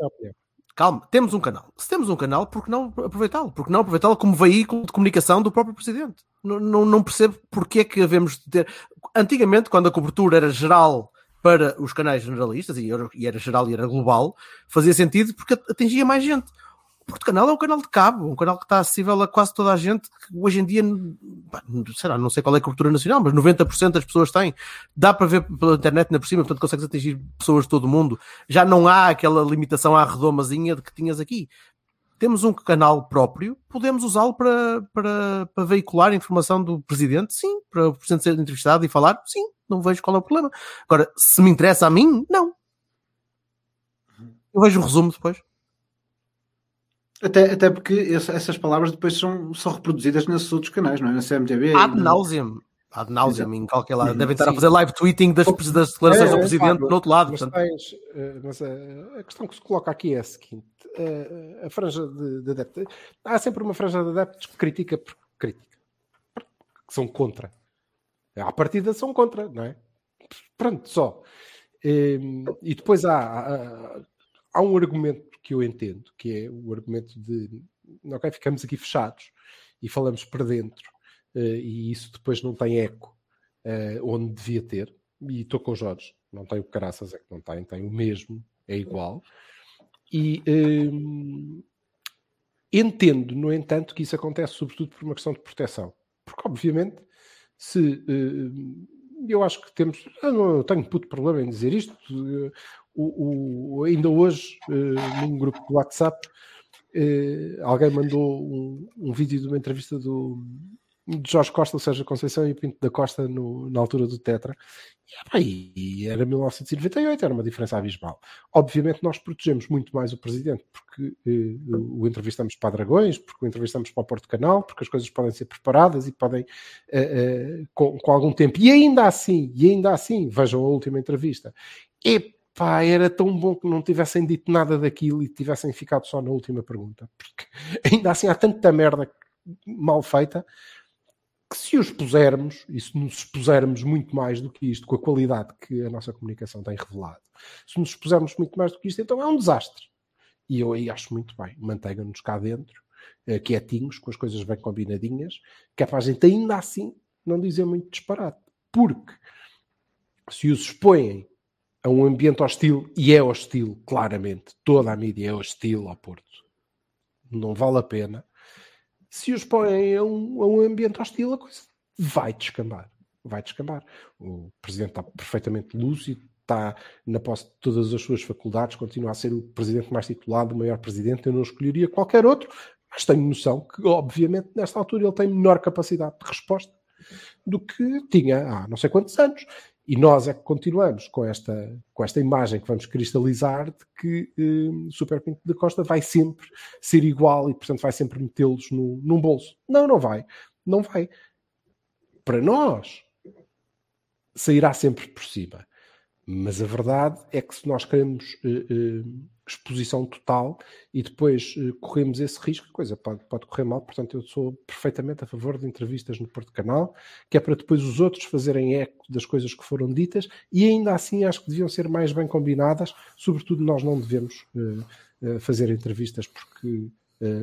Calma, temos um canal. Se temos um canal, por que não aproveitá-lo? Por que não aproveitá-lo como veículo de comunicação do próprio Presidente? Não, não, não percebo porque é que havemos de ter. Antigamente, quando a cobertura era geral para os canais generalistas, era, e era geral e era global, fazia sentido porque atingia mais gente. O Porto Canal é um canal de cabo, um canal que está acessível a quase toda a gente, que hoje em dia, lá, não sei qual é a cobertura nacional, mas 90% das pessoas têm. Dá para ver pela internet na por cima, portanto consegues atingir pessoas de todo o mundo. Já não há aquela limitação à redomazinha de que tinhas aqui. Temos um canal próprio, podemos usá-lo para, para, para veicular informação do Presidente, sim, para o Presidente ser entrevistado e falar, sim, não vejo qual é o problema. Agora, se me interessa a mim, não. Eu vejo o resumo depois. Até, até porque esse- essas palavras depois são, são reproduzidas nesses outros canais, não é? Na CMTV. Ad e na- nauseam. Ad nauseam em qualquer lado. Devem estar a sim. fazer live tweeting das, das declarações É, do é, Presidente claro, do outro lado. Mas, portanto, tens, eh, mas eh, a questão que se coloca aqui é a seguinte: eh, a franja de, de adeptos. Há sempre uma franja de adeptos que critica por crítica, que são contra. À partida são contra, não é? Pronto, só. Eh, E depois há, há, há um argumento que eu entendo, que é o argumento de ok, ficamos aqui fechados e falamos para dentro, eh, e isso depois não tem eco eh, onde devia ter, e estou com o Jorge, não tem o caraças, é que não tem, tem o mesmo, é igual. E hum, entendo, no entanto, que isso acontece sobretudo por uma questão de proteção. Porque, obviamente, se hum, eu acho que temos, eu não tenho puto problema em dizer isto. O, o, ainda hoje, uh, num grupo de WhatsApp, uh, alguém mandou um, um, vídeo de uma entrevista do, de Jorge Costa, ou seja, Conceição e Pinto da Costa no, na altura do Tetra. E, e era 1998, era uma diferença abismal. Obviamente nós protegemos muito mais o Presidente, porque eh, o entrevistamos para Dragões, porque o entrevistamos para o Porto Canal, porque as coisas podem ser preparadas e podem, eh, eh, com, com, algum tempo. E ainda assim, e ainda assim, vejam a última entrevista. Epá, era tão bom que não tivessem dito nada daquilo e tivessem ficado só na última pergunta. Porque ainda assim há tanta merda mal feita que se os pusermos, e se nos expusermos muito mais do que isto, com a qualidade que a nossa comunicação tem revelado, se nos expusermos muito mais do que isto, então é um desastre. E eu aí acho muito bem, mantenham-nos cá dentro, eh, quietinhos, com as coisas bem combinadinhas, que é para a gente ainda assim não dizer muito disparate. Porque se os expõem a um ambiente hostil, e é hostil, claramente, toda a mídia é hostil ao Porto, não vale a pena, se os põem a um, a um ambiente hostil, a coisa vai descambar. Vai descambar. O presidente está perfeitamente lúcido, está na posse de todas as suas faculdades, continua a ser o presidente mais titulado, o maior presidente. Eu não escolheria qualquer outro, mas tenho noção que, obviamente, nesta altura ele tem menor capacidade de resposta do que tinha há não sei quantos anos. E nós é que continuamos com esta, com esta imagem que vamos cristalizar de que eh, Super Pinto da Costa vai sempre ser igual e, portanto, vai sempre metê-los num bolso. Não, não vai. Não vai. Para nós, sairá sempre por cima. Mas a verdade é que se nós queremos eh, eh, exposição total e depois uh, corremos esse risco, a coisa pode, pode correr mal. Portanto, eu sou perfeitamente a favor de entrevistas no Porto Canal, que é para depois os outros fazerem eco das coisas que foram ditas e ainda assim acho que deviam ser mais bem combinadas. Sobretudo, nós não devemos uh, uh, fazer entrevistas porque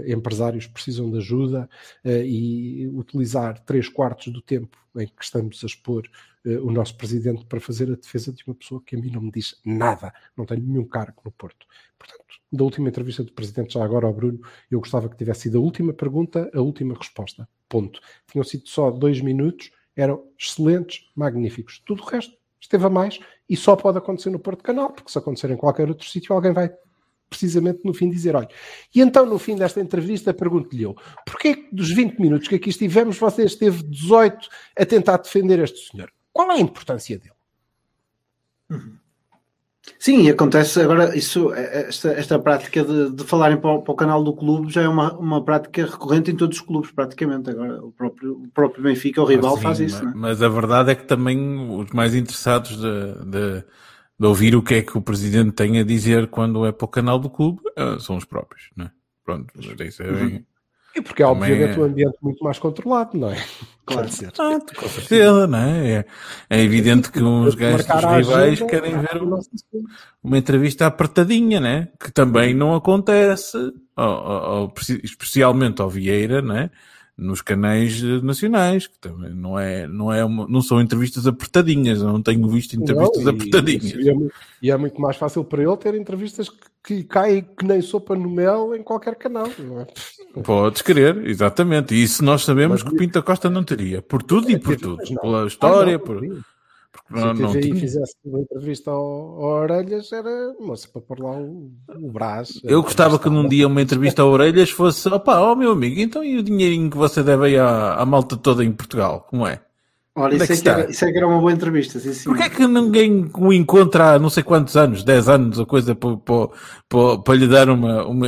empresários precisam de ajuda uh, e utilizar três quartos do tempo em que estamos a expor uh, o nosso presidente para fazer a defesa de uma pessoa que a mim não me diz nada, não tenho nenhum cargo no Porto. Portanto, da última entrevista do presidente, já agora ao Bruno, eu gostava que tivesse sido a última pergunta, a última resposta. Ponto. Tinham sido só dois minutos, eram excelentes, magníficos. Tudo o resto esteve a mais e só pode acontecer no Porto Canal, porque se acontecer em qualquer outro sítio, alguém vai precisamente no fim dizer, olha, e então no fim desta entrevista pergunto-lhe eu, porquê que dos 20 minutos que aqui estivemos você esteve 18 a tentar defender este senhor? Qual é a importância dele? Uhum. Sim, acontece agora isso, esta, esta prática de, de falarem para o, para o, canal do clube já é uma, uma prática recorrente em todos os clubes, praticamente. Agora o próprio, o próprio Benfica, o rival, ah, faz isso. Mas, é? mas, a verdade é que também os mais interessados de, de, de, ouvir o que é que o presidente tem a dizer quando é para o canal do clube eh, são os próprios, não é? Pronto, isso é bem. Uhum. E porque é obviamente é... um ambiente muito mais controlado, não é? Claro. Ser. Ah, com certeza, não é? É, é evidente que uns gajos dos rivais querem ver uma entrevista apertadinha, né? Que também não acontece, especialmente ao Vieira, né? Nos canais nacionais, que também não é, não é uma, não são entrevistas apertadinhas, eu não tenho visto entrevistas não, e, apertadinhas. E é, e é, muito mais fácil para ele ter entrevistas que, que caem que nem sopa no mel em qualquer canal, não é? Podes querer, exatamente. E isso nós sabemos Mas, que o Pinta Costa não teria, por tudo e é, por tudo, pela história, ah, não, por... Porque Se não, não fizesse uma entrevista ao, ao Orelhas, era moça para pôr lá o, o braço. Eu gostava que num dia uma entrevista ao Orelhas fosse: opá, ó oh, meu amigo, então e o dinheirinho que você deve aí à, à malta toda em Portugal? Como é? Olha, isso é, que era, isso é, que era, uma boa entrevista. Sim, sim. Porquê é que ninguém o encontra há não sei quantos anos, 10 anos ou coisa, para, para, para, para lhe dar uma, uma,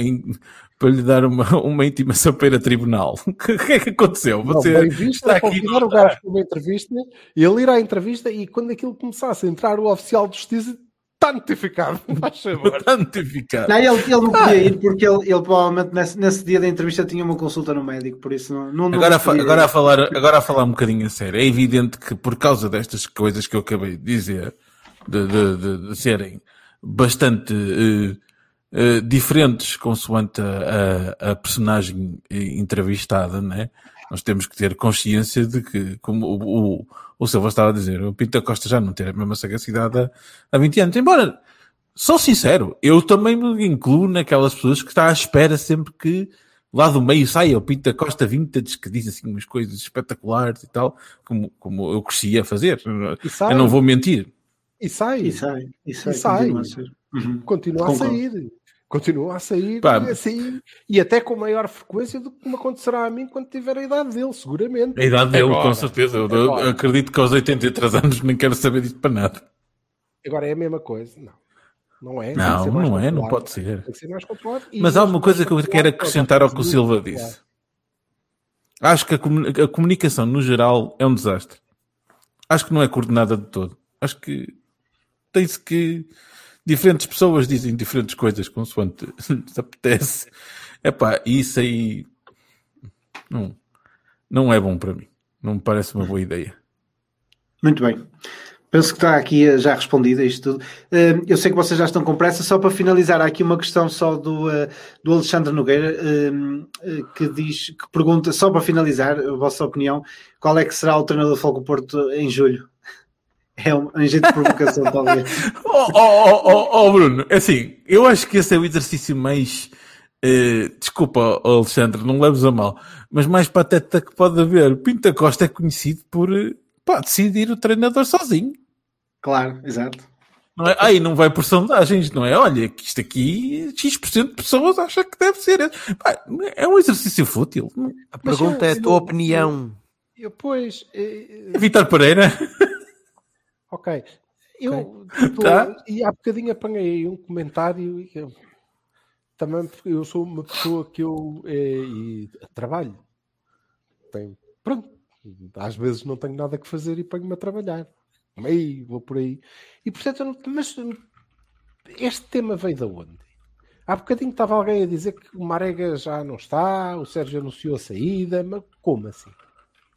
para lhe dar uma, uma intimação para ir a tribunal. O que é que aconteceu? Você não, está aqui. o gajo para uma entrevista, ele irá à entrevista e quando aquilo começasse a entrar o oficial de justiça, está notificado. Está notificado. Não, ele, ele não podia ah. ir porque ele, ele provavelmente nesse, nesse, dia da entrevista tinha uma consulta no médico, por isso não. não, não agora, a, agora, a falar, agora a falar um bocadinho a sério, é evidente que por causa destas coisas que eu acabei de dizer, de, de, de, de serem bastante. Uh, Uh, diferentes consoante a, a, a, personagem entrevistada, né? Nós temos que ter consciência de que, como o, o, o Silva estava a dizer, o Pinto da Costa já não tem a mesma sagacidade há, há 20 anos. Embora, sou sincero, eu também me incluo naquelas pessoas que está à espera sempre que lá do meio saia o Pinto da Costa Vintage que diz assim umas coisas espetaculares e tal, como, como eu cresci a fazer. sai. Eu não vou mentir. E sai. E sai. E sai. E sai. continua a. Uhum. Continua a sair. Continua a sair Pá. e a sair. E até com maior frequência do que me acontecerá a mim quando tiver a idade dele, seguramente. A idade dele, Agora. com certeza. Eu, acredito que aos 83 anos nem quero saber disto para nada. Agora é a mesma coisa. Não. Não é. Não, não é, não pode ser. Tem que ser mais controlado. Mas há uma coisa que eu quero é acrescentar ao que o Silva controlado. disse. Acho que a comunicação no geral é um desastre. Acho que não é coordenada de todo. Acho que tem-se que. Diferentes pessoas dizem diferentes coisas consoante lhes apetece. Epá, isso aí. Não, não é bom para mim. Não me parece uma boa ideia. Muito bem. Penso que está aqui eh, já respondido a isto tudo. Eh, Eu sei que vocês já estão com pressa, só para finalizar, há aqui uma questão só do, eh, do Alexandre Nogueira, que diz, que pergunta, só para finalizar, a vossa opinião, qual é que será o treinador do Fogo Porto em julho? É um, um jeito de provocação, talvez. Oh, oh, oh, oh, Bruno, é assim, eu acho que esse é o exercício mais. eh, desculpa, Alexandre, não leves a mal, mas mais pateta que pode haver. Pinta Costa é conhecido por eh, pá, decidir o treinador sozinho. Claro, exato. Não é? Aí não vai por sondagens, não é? Olha, que isto aqui, X% de pessoas acha que deve ser. Pá, é um exercício fútil. A pergunta é a eu- tua eu- opinião. Eu, pois, eh, É Vitor Pereira. ok. Eu, tipo, Tá. e há bocadinho apanhei aí um comentário e eu- também porque eu sou uma pessoa que eu e trabalho. Tenho, pronto, às vezes não tenho nada que fazer e ponho-me a trabalhar. Aí, vou por aí. E portanto, não- mas este tema veio de onde? Há bocadinho estava alguém a dizer que o Marega já não está, o Sérgio anunciou a saída, mas como assim?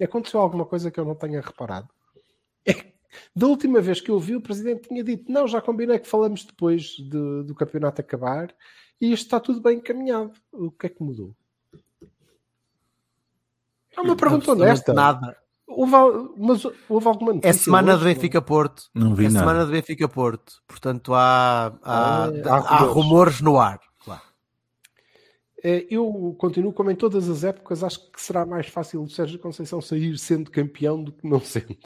Aconteceu alguma coisa que eu não tenha reparado? É que da última vez que eu vi, o presidente tinha dito: não, já combinei que falamos depois de- do campeonato acabar e isto está tudo bem encaminhado. O que é que mudou? É uma pergunta honesta. Nada. Houve, mas houve alguma notícia? É semana de hoje? Benfica Porto. Não vi é nada. semana de Benfica Porto. Portanto, há, há, Ah, há, há rumores no ar. É, Eu continuo, como em todas as épocas, acho que será mais fácil o Sérgio Conceição sair sendo campeão do que não sendo.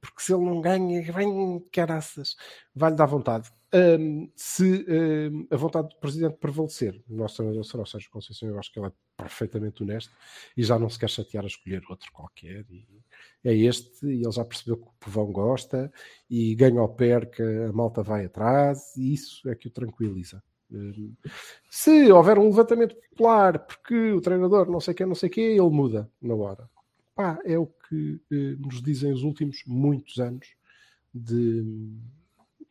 Porque se ele não ganha, vem caraças, vai-lhe dar vontade. Hum, se hum, a vontade do presidente prevalecer, o nosso treinador será o Sérgio Conceição, eu acho que ele é perfeitamente honesto e já não se quer chatear a escolher outro qualquer. E é este, e ele já percebeu que o povão gosta, e ganha ou perca, a malta vai atrás, e isso é que o tranquiliza. Se houver um levantamento popular porque o treinador não sei quem, não sei quê, ele muda na hora. Pá, é o que eh, nos dizem os últimos muitos anos de,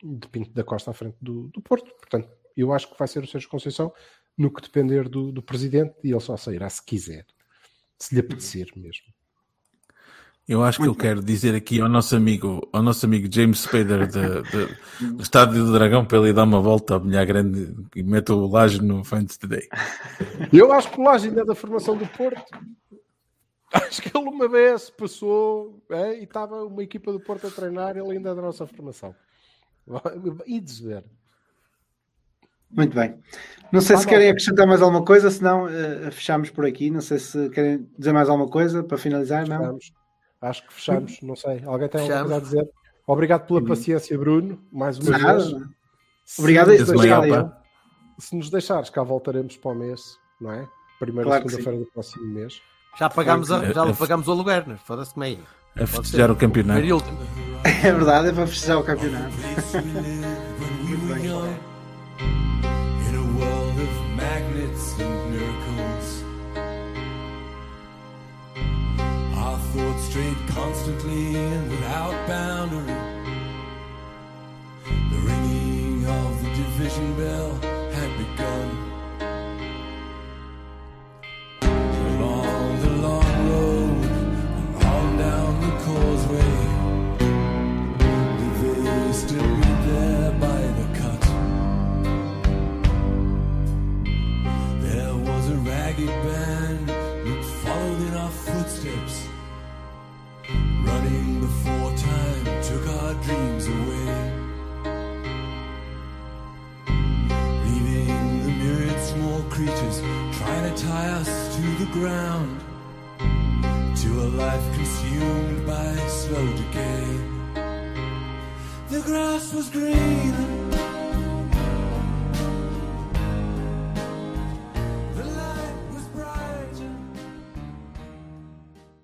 de Pinto da Costa à frente do, do Porto. Portanto, eu acho que vai ser o Sérgio Conceição no que depender do, do presidente e ele só sairá se quiser, se lhe apetecer mesmo. Eu acho que eu quero dizer aqui ao nosso amigo, ao nosso amigo James Spader de- de- do Estádio do Dragão para ele dar uma volta ao Milhar Grande e mete o laje no Fans Today. Eu acho que o Laje ainda é da formação do Porto. Acho que ele uma vez passou é, e estava uma equipa do Porto a treinar, ele ainda é da nossa formação. E dizer. Muito bem. Não sei se querem não. acrescentar mais alguma coisa, senão eh, fechamos por aqui. Não sei se querem dizer mais alguma coisa para finalizar, não? Fechamos. Acho que fechamos, não sei. Alguém tem alguma Fechamos. coisa a dizer? Obrigado pela paciência, Bruno, mais uma Nada. vez. Obrigado, Se nos, deixares, pá. se nos deixares, cá voltaremos para o mês, não é? Primeira Claro segunda-feira do próximo mês. Já pagámos, a, Claro que- já pagámos o aluguer, né? foda-se como é aí. A festejar o campeonato. É verdade, é para fechar o campeonato. Muito bem. Strayed constantly and without boundary. The ringing of the division bell had begun. Along the long road and on down the causeway, they still there by the cut? There was a ragged band our dreams away. Leaving the myriad small creatures trying to tie us to the ground. To a life consumed by slow decay. The grass was green.